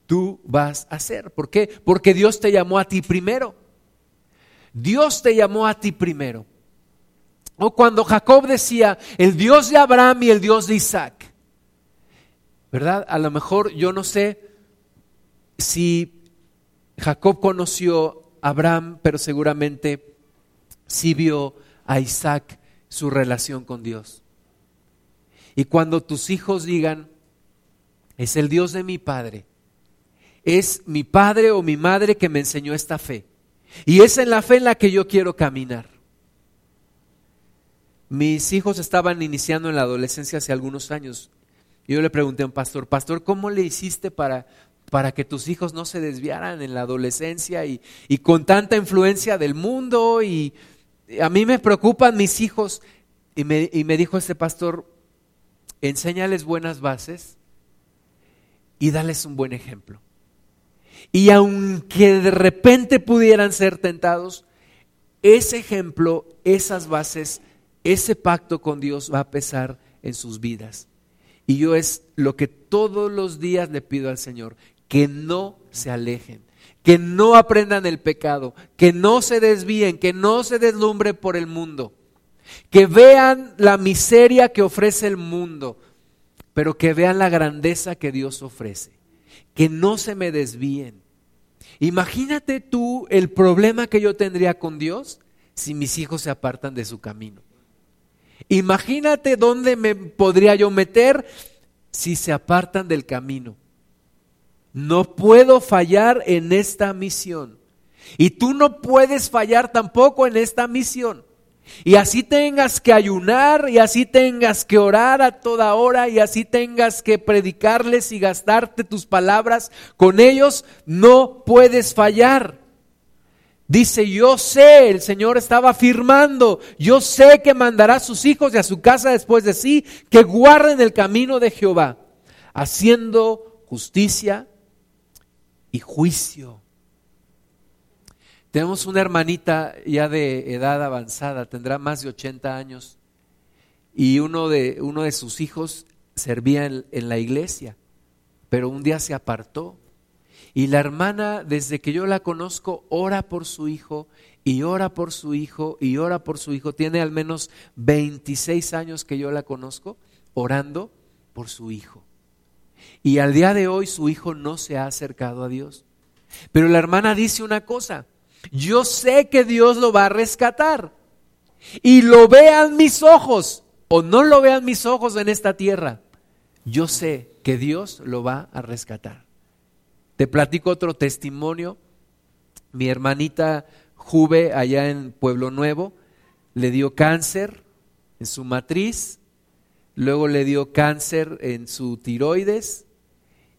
Tú vas a ser. ¿Por qué? Porque Dios te llamó a ti primero. Dios te llamó a ti primero. O cuando Jacob decía, el Dios de Abraham y el Dios de Isaac. ¿Verdad? A lo mejor yo no sé si Jacob conoció Abraham, pero seguramente sí vio a Isaac su relación con Dios. Y cuando tus hijos digan, es el Dios de mi padre, es mi padre o mi madre que me enseñó esta fe. Y es en la fe en la que yo quiero caminar. Mis hijos estaban iniciando en la adolescencia hace algunos años. Yo le pregunté a un pastor, pastor, ¿cómo le hiciste para, para que tus hijos no se desviaran en la adolescencia y, y con tanta influencia del mundo? Y a mí me preocupan mis hijos. Y me, y me dijo este pastor, enséñales buenas bases y dales un buen ejemplo. Y aunque de repente pudieran ser tentados, ese ejemplo, esas bases ese pacto con Dios va a pesar en sus vidas. Y yo es lo que todos los días le pido al Señor, que no se alejen, que no aprendan el pecado, que no se desvíen, que no se deslumbre por el mundo, que vean la miseria que ofrece el mundo, pero que vean la grandeza que Dios ofrece, que no se me desvíen. Imagínate tú el problema que yo tendría con Dios si mis hijos se apartan de su camino. Imagínate dónde me podría yo meter si se apartan del camino. No puedo fallar en esta misión. Y tú no puedes fallar tampoco en esta misión. Y así tengas que ayunar y así tengas que orar a toda hora y así tengas que predicarles y gastarte tus palabras con ellos, no puedes fallar. Dice, yo sé, el Señor estaba afirmando, yo sé que mandará a sus hijos y a su casa después de sí, que guarden el camino de Jehová, haciendo justicia y juicio. Tenemos una hermanita ya de edad avanzada, tendrá más de 80 años, y uno de, uno de sus hijos servía en, en la iglesia, pero un día se apartó. Y la hermana, desde que yo la conozco, ora por su hijo y ora por su hijo y ora por su hijo. Tiene al menos 26 años que yo la conozco orando por su hijo. Y al día de hoy su hijo no se ha acercado a Dios. Pero la hermana dice una cosa, yo sé que Dios lo va a rescatar. Y lo vean mis ojos o no lo vean mis ojos en esta tierra. Yo sé que Dios lo va a rescatar. Te platico otro testimonio. Mi hermanita Juve allá en Pueblo Nuevo le dio cáncer en su matriz, luego le dio cáncer en su tiroides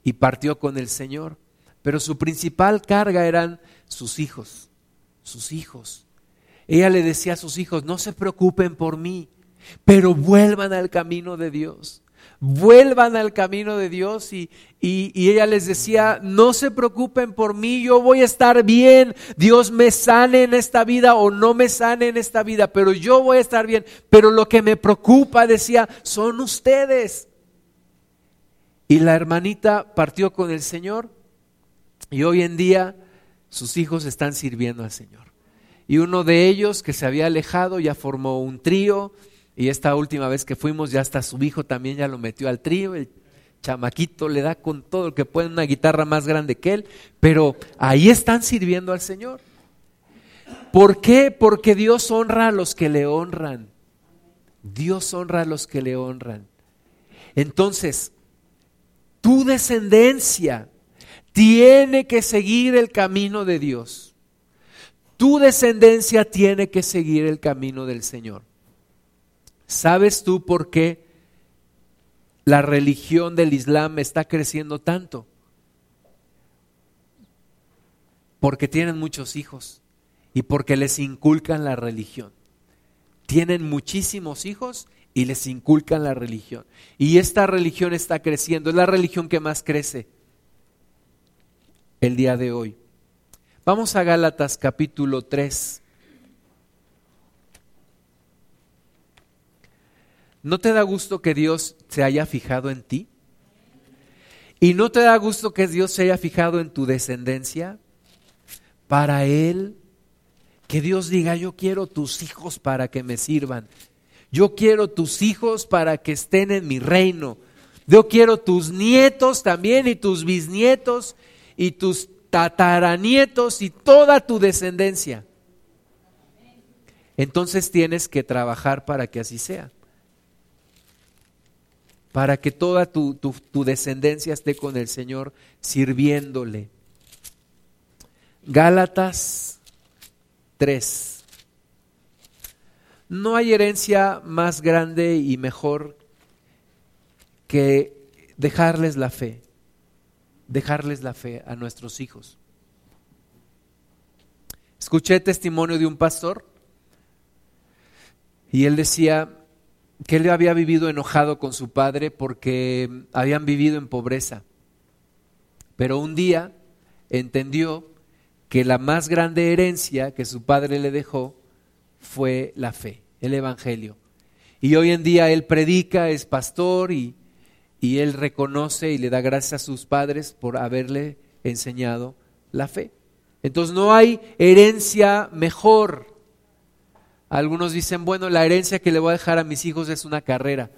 y partió con el Señor. Pero su principal carga eran sus hijos sus hijos. Ella le decía a sus hijos, no se preocupen por mí, pero vuelvan al camino de Dios. Vuelvan al camino de Dios y, y, ella les decía, no se preocupen por mí, yo voy a estar bien, Dios me sane en esta vida o no me sane en esta vida, pero yo voy a estar bien. Pero lo que me preocupa, decía, son ustedes. Y la hermanita partió con el Señor y hoy en día sus hijos están sirviendo al Señor. Y uno de ellos que se había alejado ya formó un trío y esta última vez que fuimos ya hasta su hijo también ya lo metió al trío. El chamaquito le da con todo lo que puede una guitarra más grande que él, pero ahí están sirviendo al Señor. ¿Por qué? Porque Dios honra a los que le honran. Dios honra a los que le honran. Entonces, tu descendencia tiene que seguir el camino de Dios. Tu descendencia tiene que seguir el camino del Señor. ¿Sabes tú por qué la religión del Islam está creciendo tanto? Porque tienen muchos hijos y porque les inculcan la religión. Tienen muchísimos hijos y les inculcan la religión. Y esta religión está creciendo, es la religión que más crece el día de hoy. Vamos a Gálatas capítulo 3. ¿No te da gusto que Dios se haya fijado en ti? ¿Y no te da gusto que Dios se haya fijado en tu descendencia? Para Él, que Dios diga, yo quiero tus hijos para que me sirvan. Yo quiero tus hijos para que estén en mi reino. Yo quiero tus nietos también y tus bisnietos y tus tataranietos y toda tu descendencia. Entonces tienes que trabajar para que así sea. Para que toda tu, tu, descendencia esté con el Señor sirviéndole. Gálatas 3. No hay herencia más grande y mejor que dejarles la fe dejarles la fe a nuestros hijos. Escuché testimonio de un pastor y él decía que él había vivido enojado con su padre porque habían vivido en pobreza. Pero un día entendió que la más grande herencia que su padre le dejó fue la fe, el Evangelio. Y hoy en día él predica, es pastor y y él reconoce y le da gracias a sus padres por haberle enseñado la fe. Entonces no hay herencia mejor. Algunos dicen, bueno, la herencia que le voy a dejar a mis hijos es una carrera.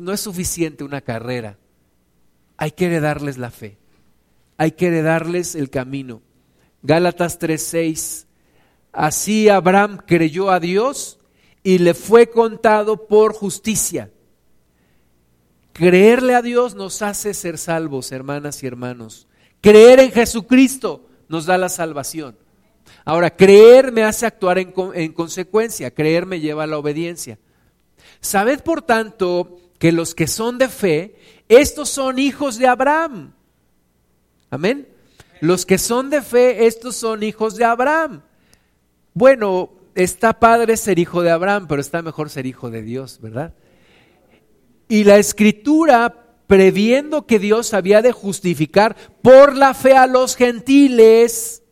no es suficiente una carrera. Hay que heredarles la fe. hay que heredarles el camino. Gálatas 3:6. Así Abraham creyó a Dios y le fue contado por justicia. Creerle a Dios nos hace ser salvos, hermanas y hermanos. Creer en Jesucristo nos da la salvación. Ahora, creer me hace actuar en, en, consecuencia, creer me lleva a la obediencia. Sabed, por tanto, que los que son de fe, estos son hijos de Abraham. Amén. Los que son de fe, estos son hijos de Abraham. Bueno, está padre ser hijo de Abraham, pero está mejor ser hijo de Dios, ¿verdad? Y la escritura, previendo que Dios había de justificar por la fe a los gentiles,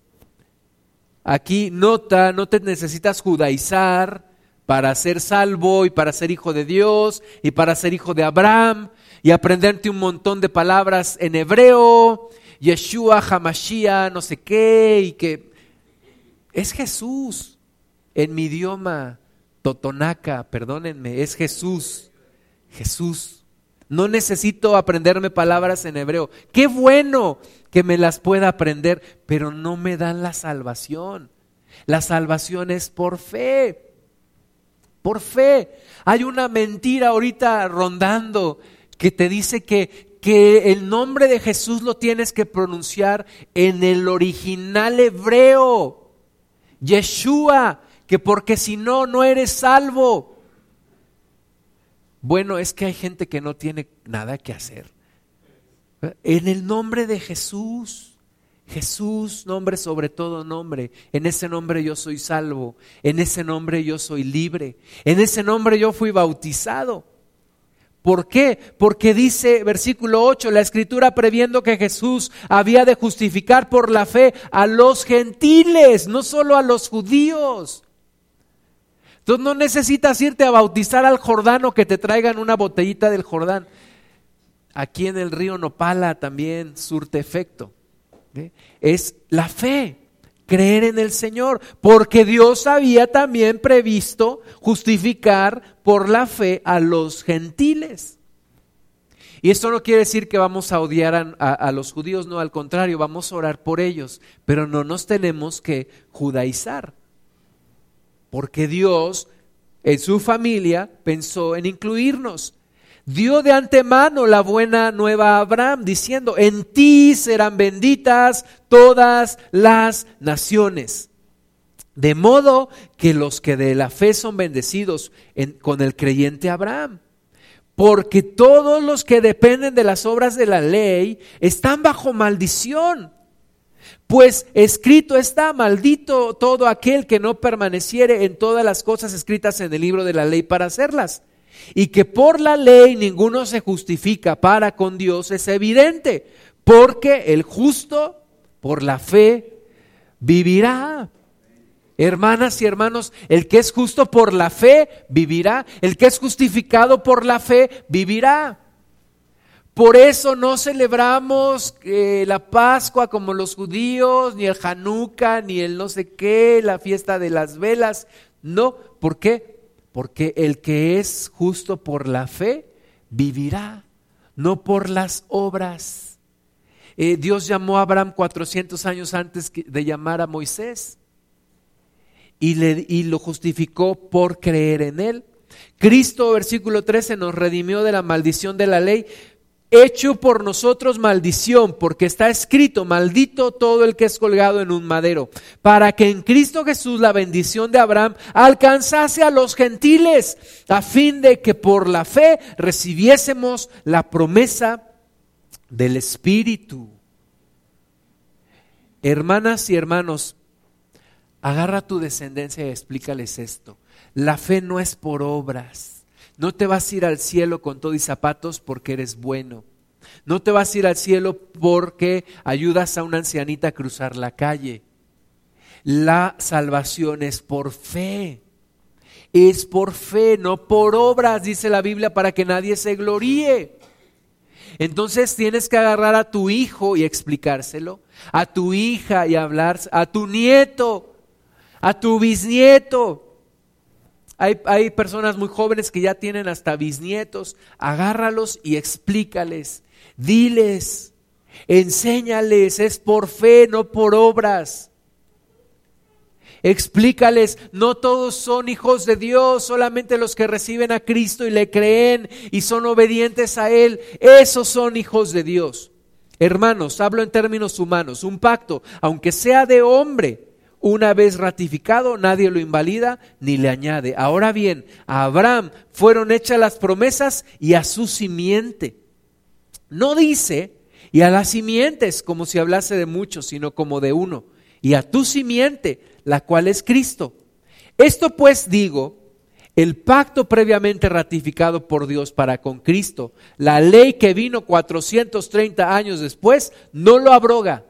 aquí nota, no te necesitas judaizar para ser salvo y para ser hijo de Dios y para ser hijo de Abraham y aprenderte un montón de palabras en hebreo, Yeshua, Hamashia, no sé qué, y que es Jesús en mi idioma totonaca, perdónenme, es Jesús. Jesús. No necesito aprenderme palabras en hebreo. Qué bueno que me las pueda aprender, pero no me dan la salvación. La salvación es por fe. Por fe. Hay una mentira ahorita rondando que te dice que, que el nombre de Jesús lo tienes que pronunciar en el original hebreo. Yeshua, que porque si no, no eres salvo. Bueno, es que hay gente que no tiene nada que hacer. En el nombre de Jesús, Jesús, nombre sobre todo nombre, en ese nombre yo soy salvo, en ese nombre yo soy libre, en ese nombre yo fui bautizado. ¿Por qué? Porque dice versículo 8, la escritura previendo que Jesús había de justificar por la fe a los gentiles, no solo a los judíos. Entonces no necesitas irte a bautizar al Jordán o que te traigan una botellita del Jordán. Aquí en el río Nopala también surte efecto. Es la fe, creer en el Señor, porque Dios había también previsto justificar por la fe a los gentiles. Y esto no quiere decir que vamos a odiar a, a, los judíos, no, al contrario, vamos a orar por ellos, pero no nos tenemos que judaizar porque Dios en su familia pensó en incluirnos. Dio de antemano la buena nueva a Abraham, diciendo, en ti serán benditas todas las naciones. De modo que los que de la fe son bendecidos con el creyente Abraham. Porque todos los que dependen de las obras de la ley están bajo maldición pues escrito está, maldito todo aquel que no permaneciere en todas las cosas escritas en el libro de la ley para hacerlas. Y que por la ley ninguno se justifica para con Dios es evidente, porque el justo por la fe vivirá. Hermanas y hermanos, el que es justo por la fe vivirá, el que es justificado por la fe vivirá. Por eso no celebramos eh, la Pascua como los judíos, ni el Hanukkah, ni el no sé qué, la fiesta de las velas. No, ¿por qué? Porque el que es justo por la fe vivirá, no por las obras. Eh, Dios llamó a Abraham 400 años antes de llamar a Moisés y, le, y lo justificó por creer en él. Cristo, versículo 13, nos redimió de la maldición de la ley hecho por nosotros maldición, porque está escrito, maldito todo el que es colgado en un madero, para que en Cristo Jesús la bendición de Abraham alcanzase a los gentiles, a fin de que por la fe recibiésemos la promesa del Espíritu. Hermanas y hermanos, agarra tu descendencia y explícales esto. La fe no es por obras. No te vas a ir al cielo con todo zapatos porque eres bueno. No te vas a ir al cielo porque ayudas a una ancianita a cruzar la calle. La salvación es por fe. Es por fe, no por obras, dice la Biblia, para que nadie se gloríe. Entonces tienes que agarrar a tu hijo y explicárselo, a tu hija y hablar, a tu nieto, a tu bisnieto, hay, personas muy jóvenes que ya tienen hasta bisnietos. Agárralos y explícales. Diles. Enséñales, es por fe, no por obras. Explícales, no todos son hijos de Dios, solamente los que reciben a Cristo y le creen y son obedientes a Él, esos son hijos de Dios. Hermanos, hablo en términos humanos, un pacto, aunque sea de hombre, una vez ratificado, nadie lo invalida ni le añade. Ahora bien, a Abraham fueron hechas las promesas y a su simiente. No dice, y a las simientes, como si hablase de muchos, sino como de uno, y a tu simiente la cual es Cristo. Esto pues digo, el pacto previamente ratificado por Dios para con Cristo, la ley que vino 430 años después, no lo abroga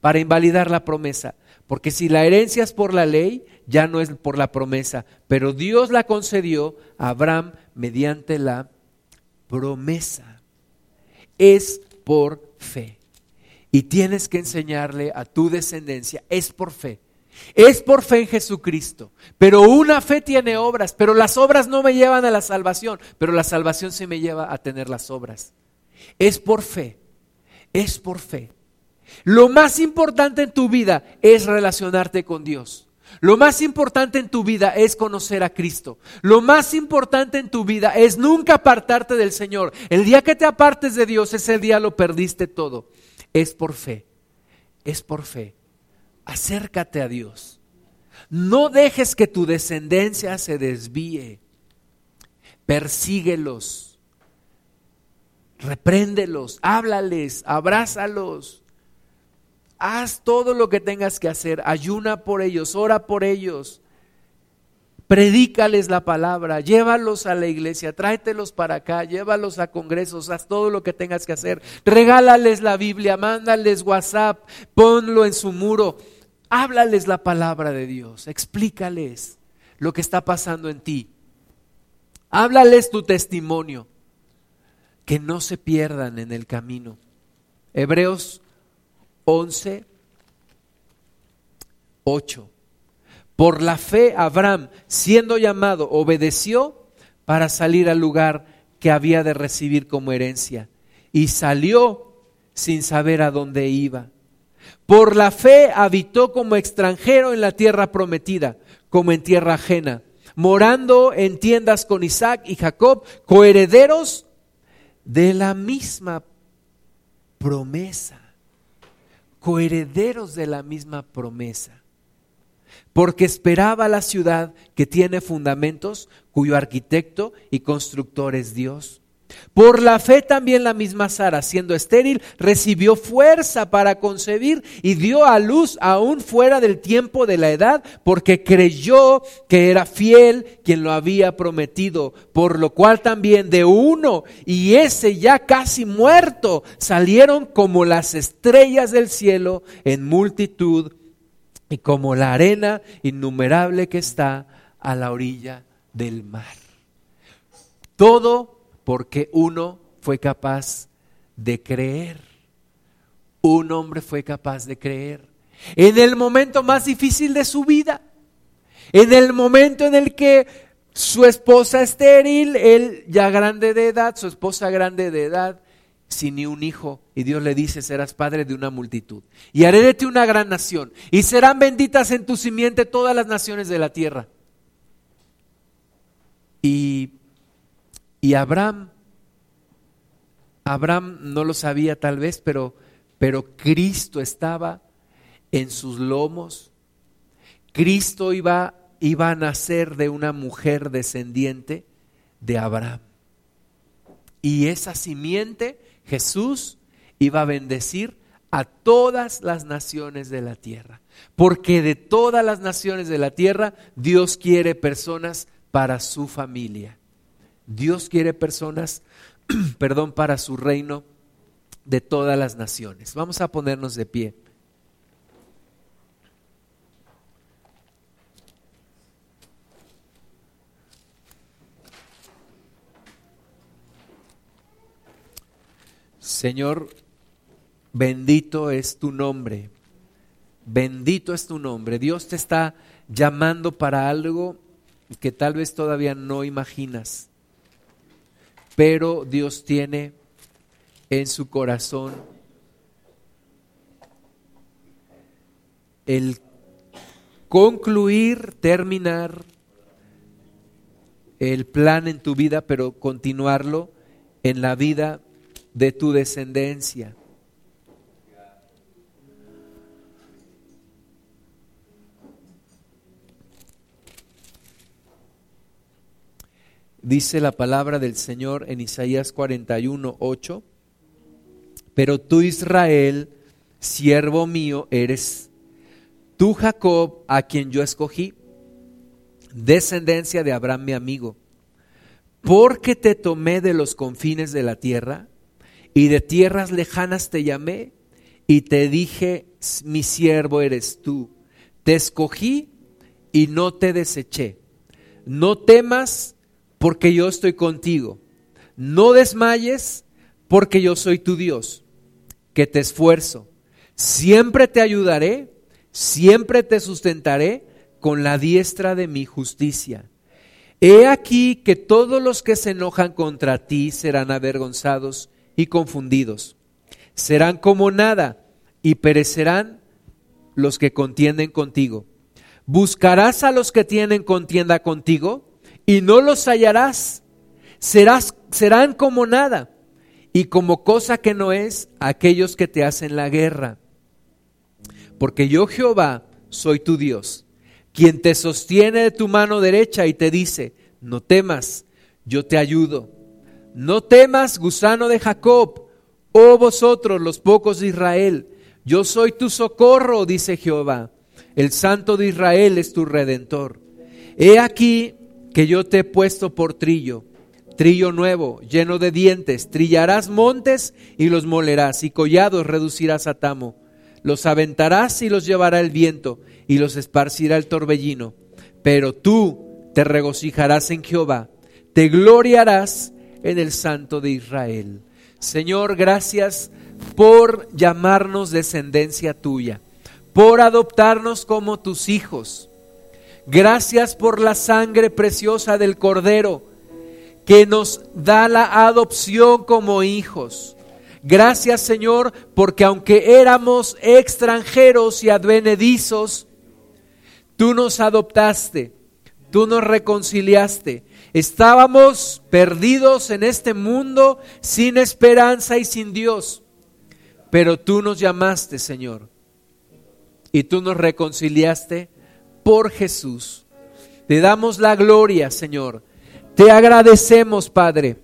para invalidar la promesa. Porque si la herencia es por la ley, ya no es por la promesa, pero Dios la concedió a Abraham mediante la promesa. Es por fe. Y tienes que enseñarle a tu descendencia, es por fe es por fe en Jesucristo, pero una fe tiene obras, pero las obras no me llevan a la salvación, pero la salvación sí me lleva a tener las obras. Es por fe, es por fe. Lo más importante en tu vida es relacionarte con Dios. Lo más importante en tu vida es conocer a Cristo. Lo más importante en tu vida es nunca apartarte del Señor. El día que te apartes de Dios, ese día lo perdiste todo. Es por fe, es por fe acércate a Dios. No dejes que tu descendencia se desvíe. Persíguelos. Repréndelos, háblales, abrázalos. Haz todo lo que tengas que hacer. Ayuna por ellos, ora por ellos. Predícales la palabra, llévalos a la iglesia, tráetelos para acá, llévalos a congresos, haz todo lo que tengas que hacer. Regálales la Biblia, mándales WhatsApp, ponlo en su muro Háblales la palabra de Dios, explícales lo que está pasando en ti. Háblales tu testimonio, que no se pierdan en el camino. Hebreos 11, 8. Por la fe Abraham, siendo llamado, obedeció para salir al lugar que había de recibir como herencia. Y salió sin saber a dónde iba. Por la fe habitó como extranjero en la tierra prometida, como en tierra ajena, morando en tiendas con Isaac y Jacob, coherederos de la misma promesa, coherederos de la misma promesa, porque esperaba la ciudad que tiene fundamentos, cuyo arquitecto y constructor es Dios. Por la fe también la misma Sara, siendo estéril, recibió fuerza para concebir y dio a luz aún fuera del tiempo de la edad, porque creyó que era fiel quien lo había prometido, por lo cual también de uno y ese ya casi muerto salieron como las estrellas del cielo en multitud y como la arena innumerable que está a la orilla del mar. Todo porque uno fue capaz de creer. Un hombre fue capaz de creer. En el momento más difícil de su vida, en el momento en el que su esposa estéril, él ya grande de edad, su esposa grande de edad, sin ni un hijo. Y Dios le dice, serás padre de una multitud. Y haré de ti una gran nación. Y serán benditas en tu simiente todas las naciones de la tierra. Y y Abraham, Abraham no lo sabía tal vez, pero, pero Cristo estaba en sus lomos. Cristo iba, iba a nacer de una mujer descendiente de Abraham. Y esa simiente, Jesús, iba a bendecir a todas las naciones de la tierra. Porque de todas las naciones de la tierra, Dios quiere personas para su familia. Dios quiere personas, perdón, para su reino de todas las naciones. Vamos a ponernos de pie. Señor, bendito es tu nombre. Bendito es tu nombre. Dios te está llamando para algo que tal vez todavía no imaginas pero Dios tiene en su corazón el concluir, terminar el plan en tu vida, pero continuarlo en la vida de tu descendencia. Dice la palabra del Señor en Isaías 41, 8, pero tú Israel, siervo mío eres, tú Jacob, a quien yo escogí, descendencia de Abraham mi amigo, porque te tomé de los confines de la tierra y de tierras lejanas te llamé y te dije, mi siervo eres tú, te escogí y no te deseché. No temas porque yo estoy contigo. No desmayes, porque yo soy tu Dios, que te esfuerzo. Siempre te ayudaré, siempre te sustentaré con la diestra de mi justicia. He aquí que todos los que se enojan contra ti serán avergonzados y confundidos. Serán como nada y perecerán los que contienden contigo. ¿Buscarás a los que tienen contienda contigo? Y no los hallarás. Serás, serán como nada y como cosa que no es aquellos que te hacen la guerra. Porque yo Jehová soy tu Dios, quien te sostiene de tu mano derecha y te dice, no temas, yo te ayudo. No temas, gusano de Jacob, oh vosotros los pocos de Israel, yo soy tu socorro, dice Jehová. El Santo de Israel es tu redentor. He aquí, que yo te he puesto por trillo, trillo nuevo, lleno de dientes, trillarás montes y los molerás, y collados reducirás a tamo. Los aventarás y los llevará el viento, y los esparcirá el torbellino. Pero tú te regocijarás en Jehová, te gloriarás en el Santo de Israel. Señor, gracias por llamarnos descendencia tuya, por adoptarnos como tus hijos Gracias por la sangre preciosa del Cordero que nos da la adopción como hijos. Gracias Señor porque aunque éramos extranjeros y advenedizos, tú nos adoptaste, tú nos reconciliaste. Estábamos perdidos en este mundo sin esperanza y sin Dios, pero tú nos llamaste Señor y tú nos reconciliaste por Jesús. Te damos la gloria, Señor. Te agradecemos, Padre,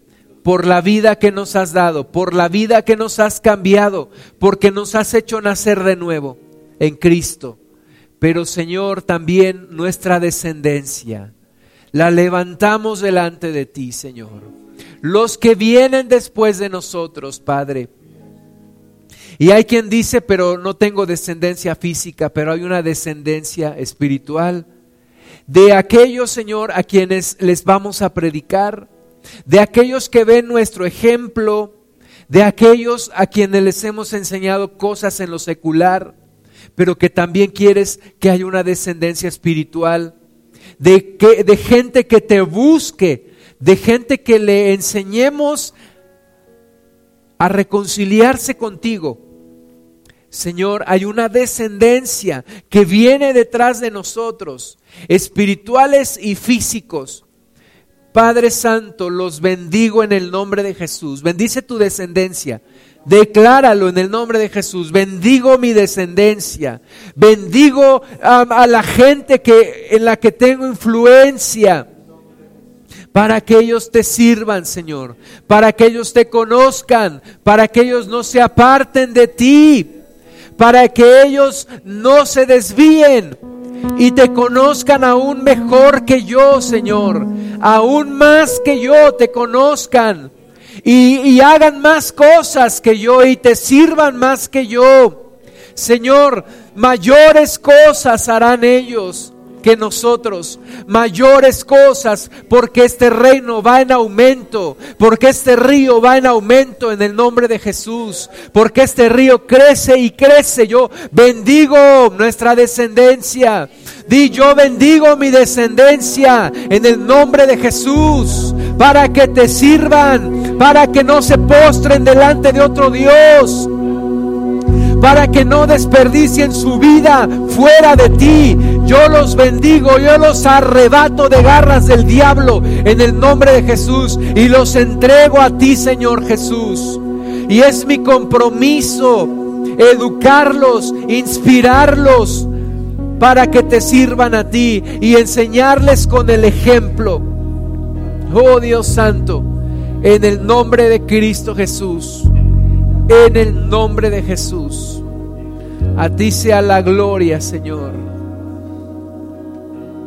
por la vida que nos has dado, por la vida que nos has cambiado, porque nos has hecho nacer de nuevo en Cristo. Pero, Señor, también nuestra descendencia la levantamos delante de ti, Señor. Los que vienen después de nosotros, Padre, y hay quien dice, pero no tengo descendencia física, pero hay una descendencia espiritual. De aquellos, Señor, a quienes les vamos a predicar, de aquellos que ven nuestro ejemplo, de aquellos a quienes les hemos enseñado cosas en lo secular, pero que también quieres que haya una descendencia espiritual, de, que, de gente que te busque, de gente que le enseñemos a reconciliarse contigo. Señor, hay una descendencia que viene detrás de nosotros, espirituales y físicos. Padre Santo, los bendigo en el nombre de Jesús. Bendice tu descendencia. Decláralo en el nombre de Jesús. Bendigo mi descendencia. Bendigo a, a la gente que, en la que tengo influencia para que ellos te sirvan, Señor, para que ellos te conozcan, para que ellos no se aparten de ti, para que ellos no se desvíen y te conozcan aún mejor que yo, Señor, aún más que yo te conozcan y, hagan más cosas que yo y te sirvan más que yo. Señor, mayores cosas harán ellos que nosotros, mayores cosas, porque este reino va en aumento, porque este río va en aumento en el nombre de Jesús, porque este río crece y crece. Yo bendigo nuestra descendencia. Di yo bendigo mi descendencia en el nombre de Jesús, para que te sirvan, para que no se postren delante de otro Dios para que no desperdicien su vida fuera de ti. Yo los bendigo, yo los arrebato de garras del diablo en el nombre de Jesús y los entrego a ti, Señor Jesús. Y es mi compromiso educarlos, inspirarlos para que te sirvan a ti y enseñarles con el ejemplo. Oh Dios Santo, en el nombre de Cristo Jesús, en el nombre de Jesús, a ti sea la gloria, Señor.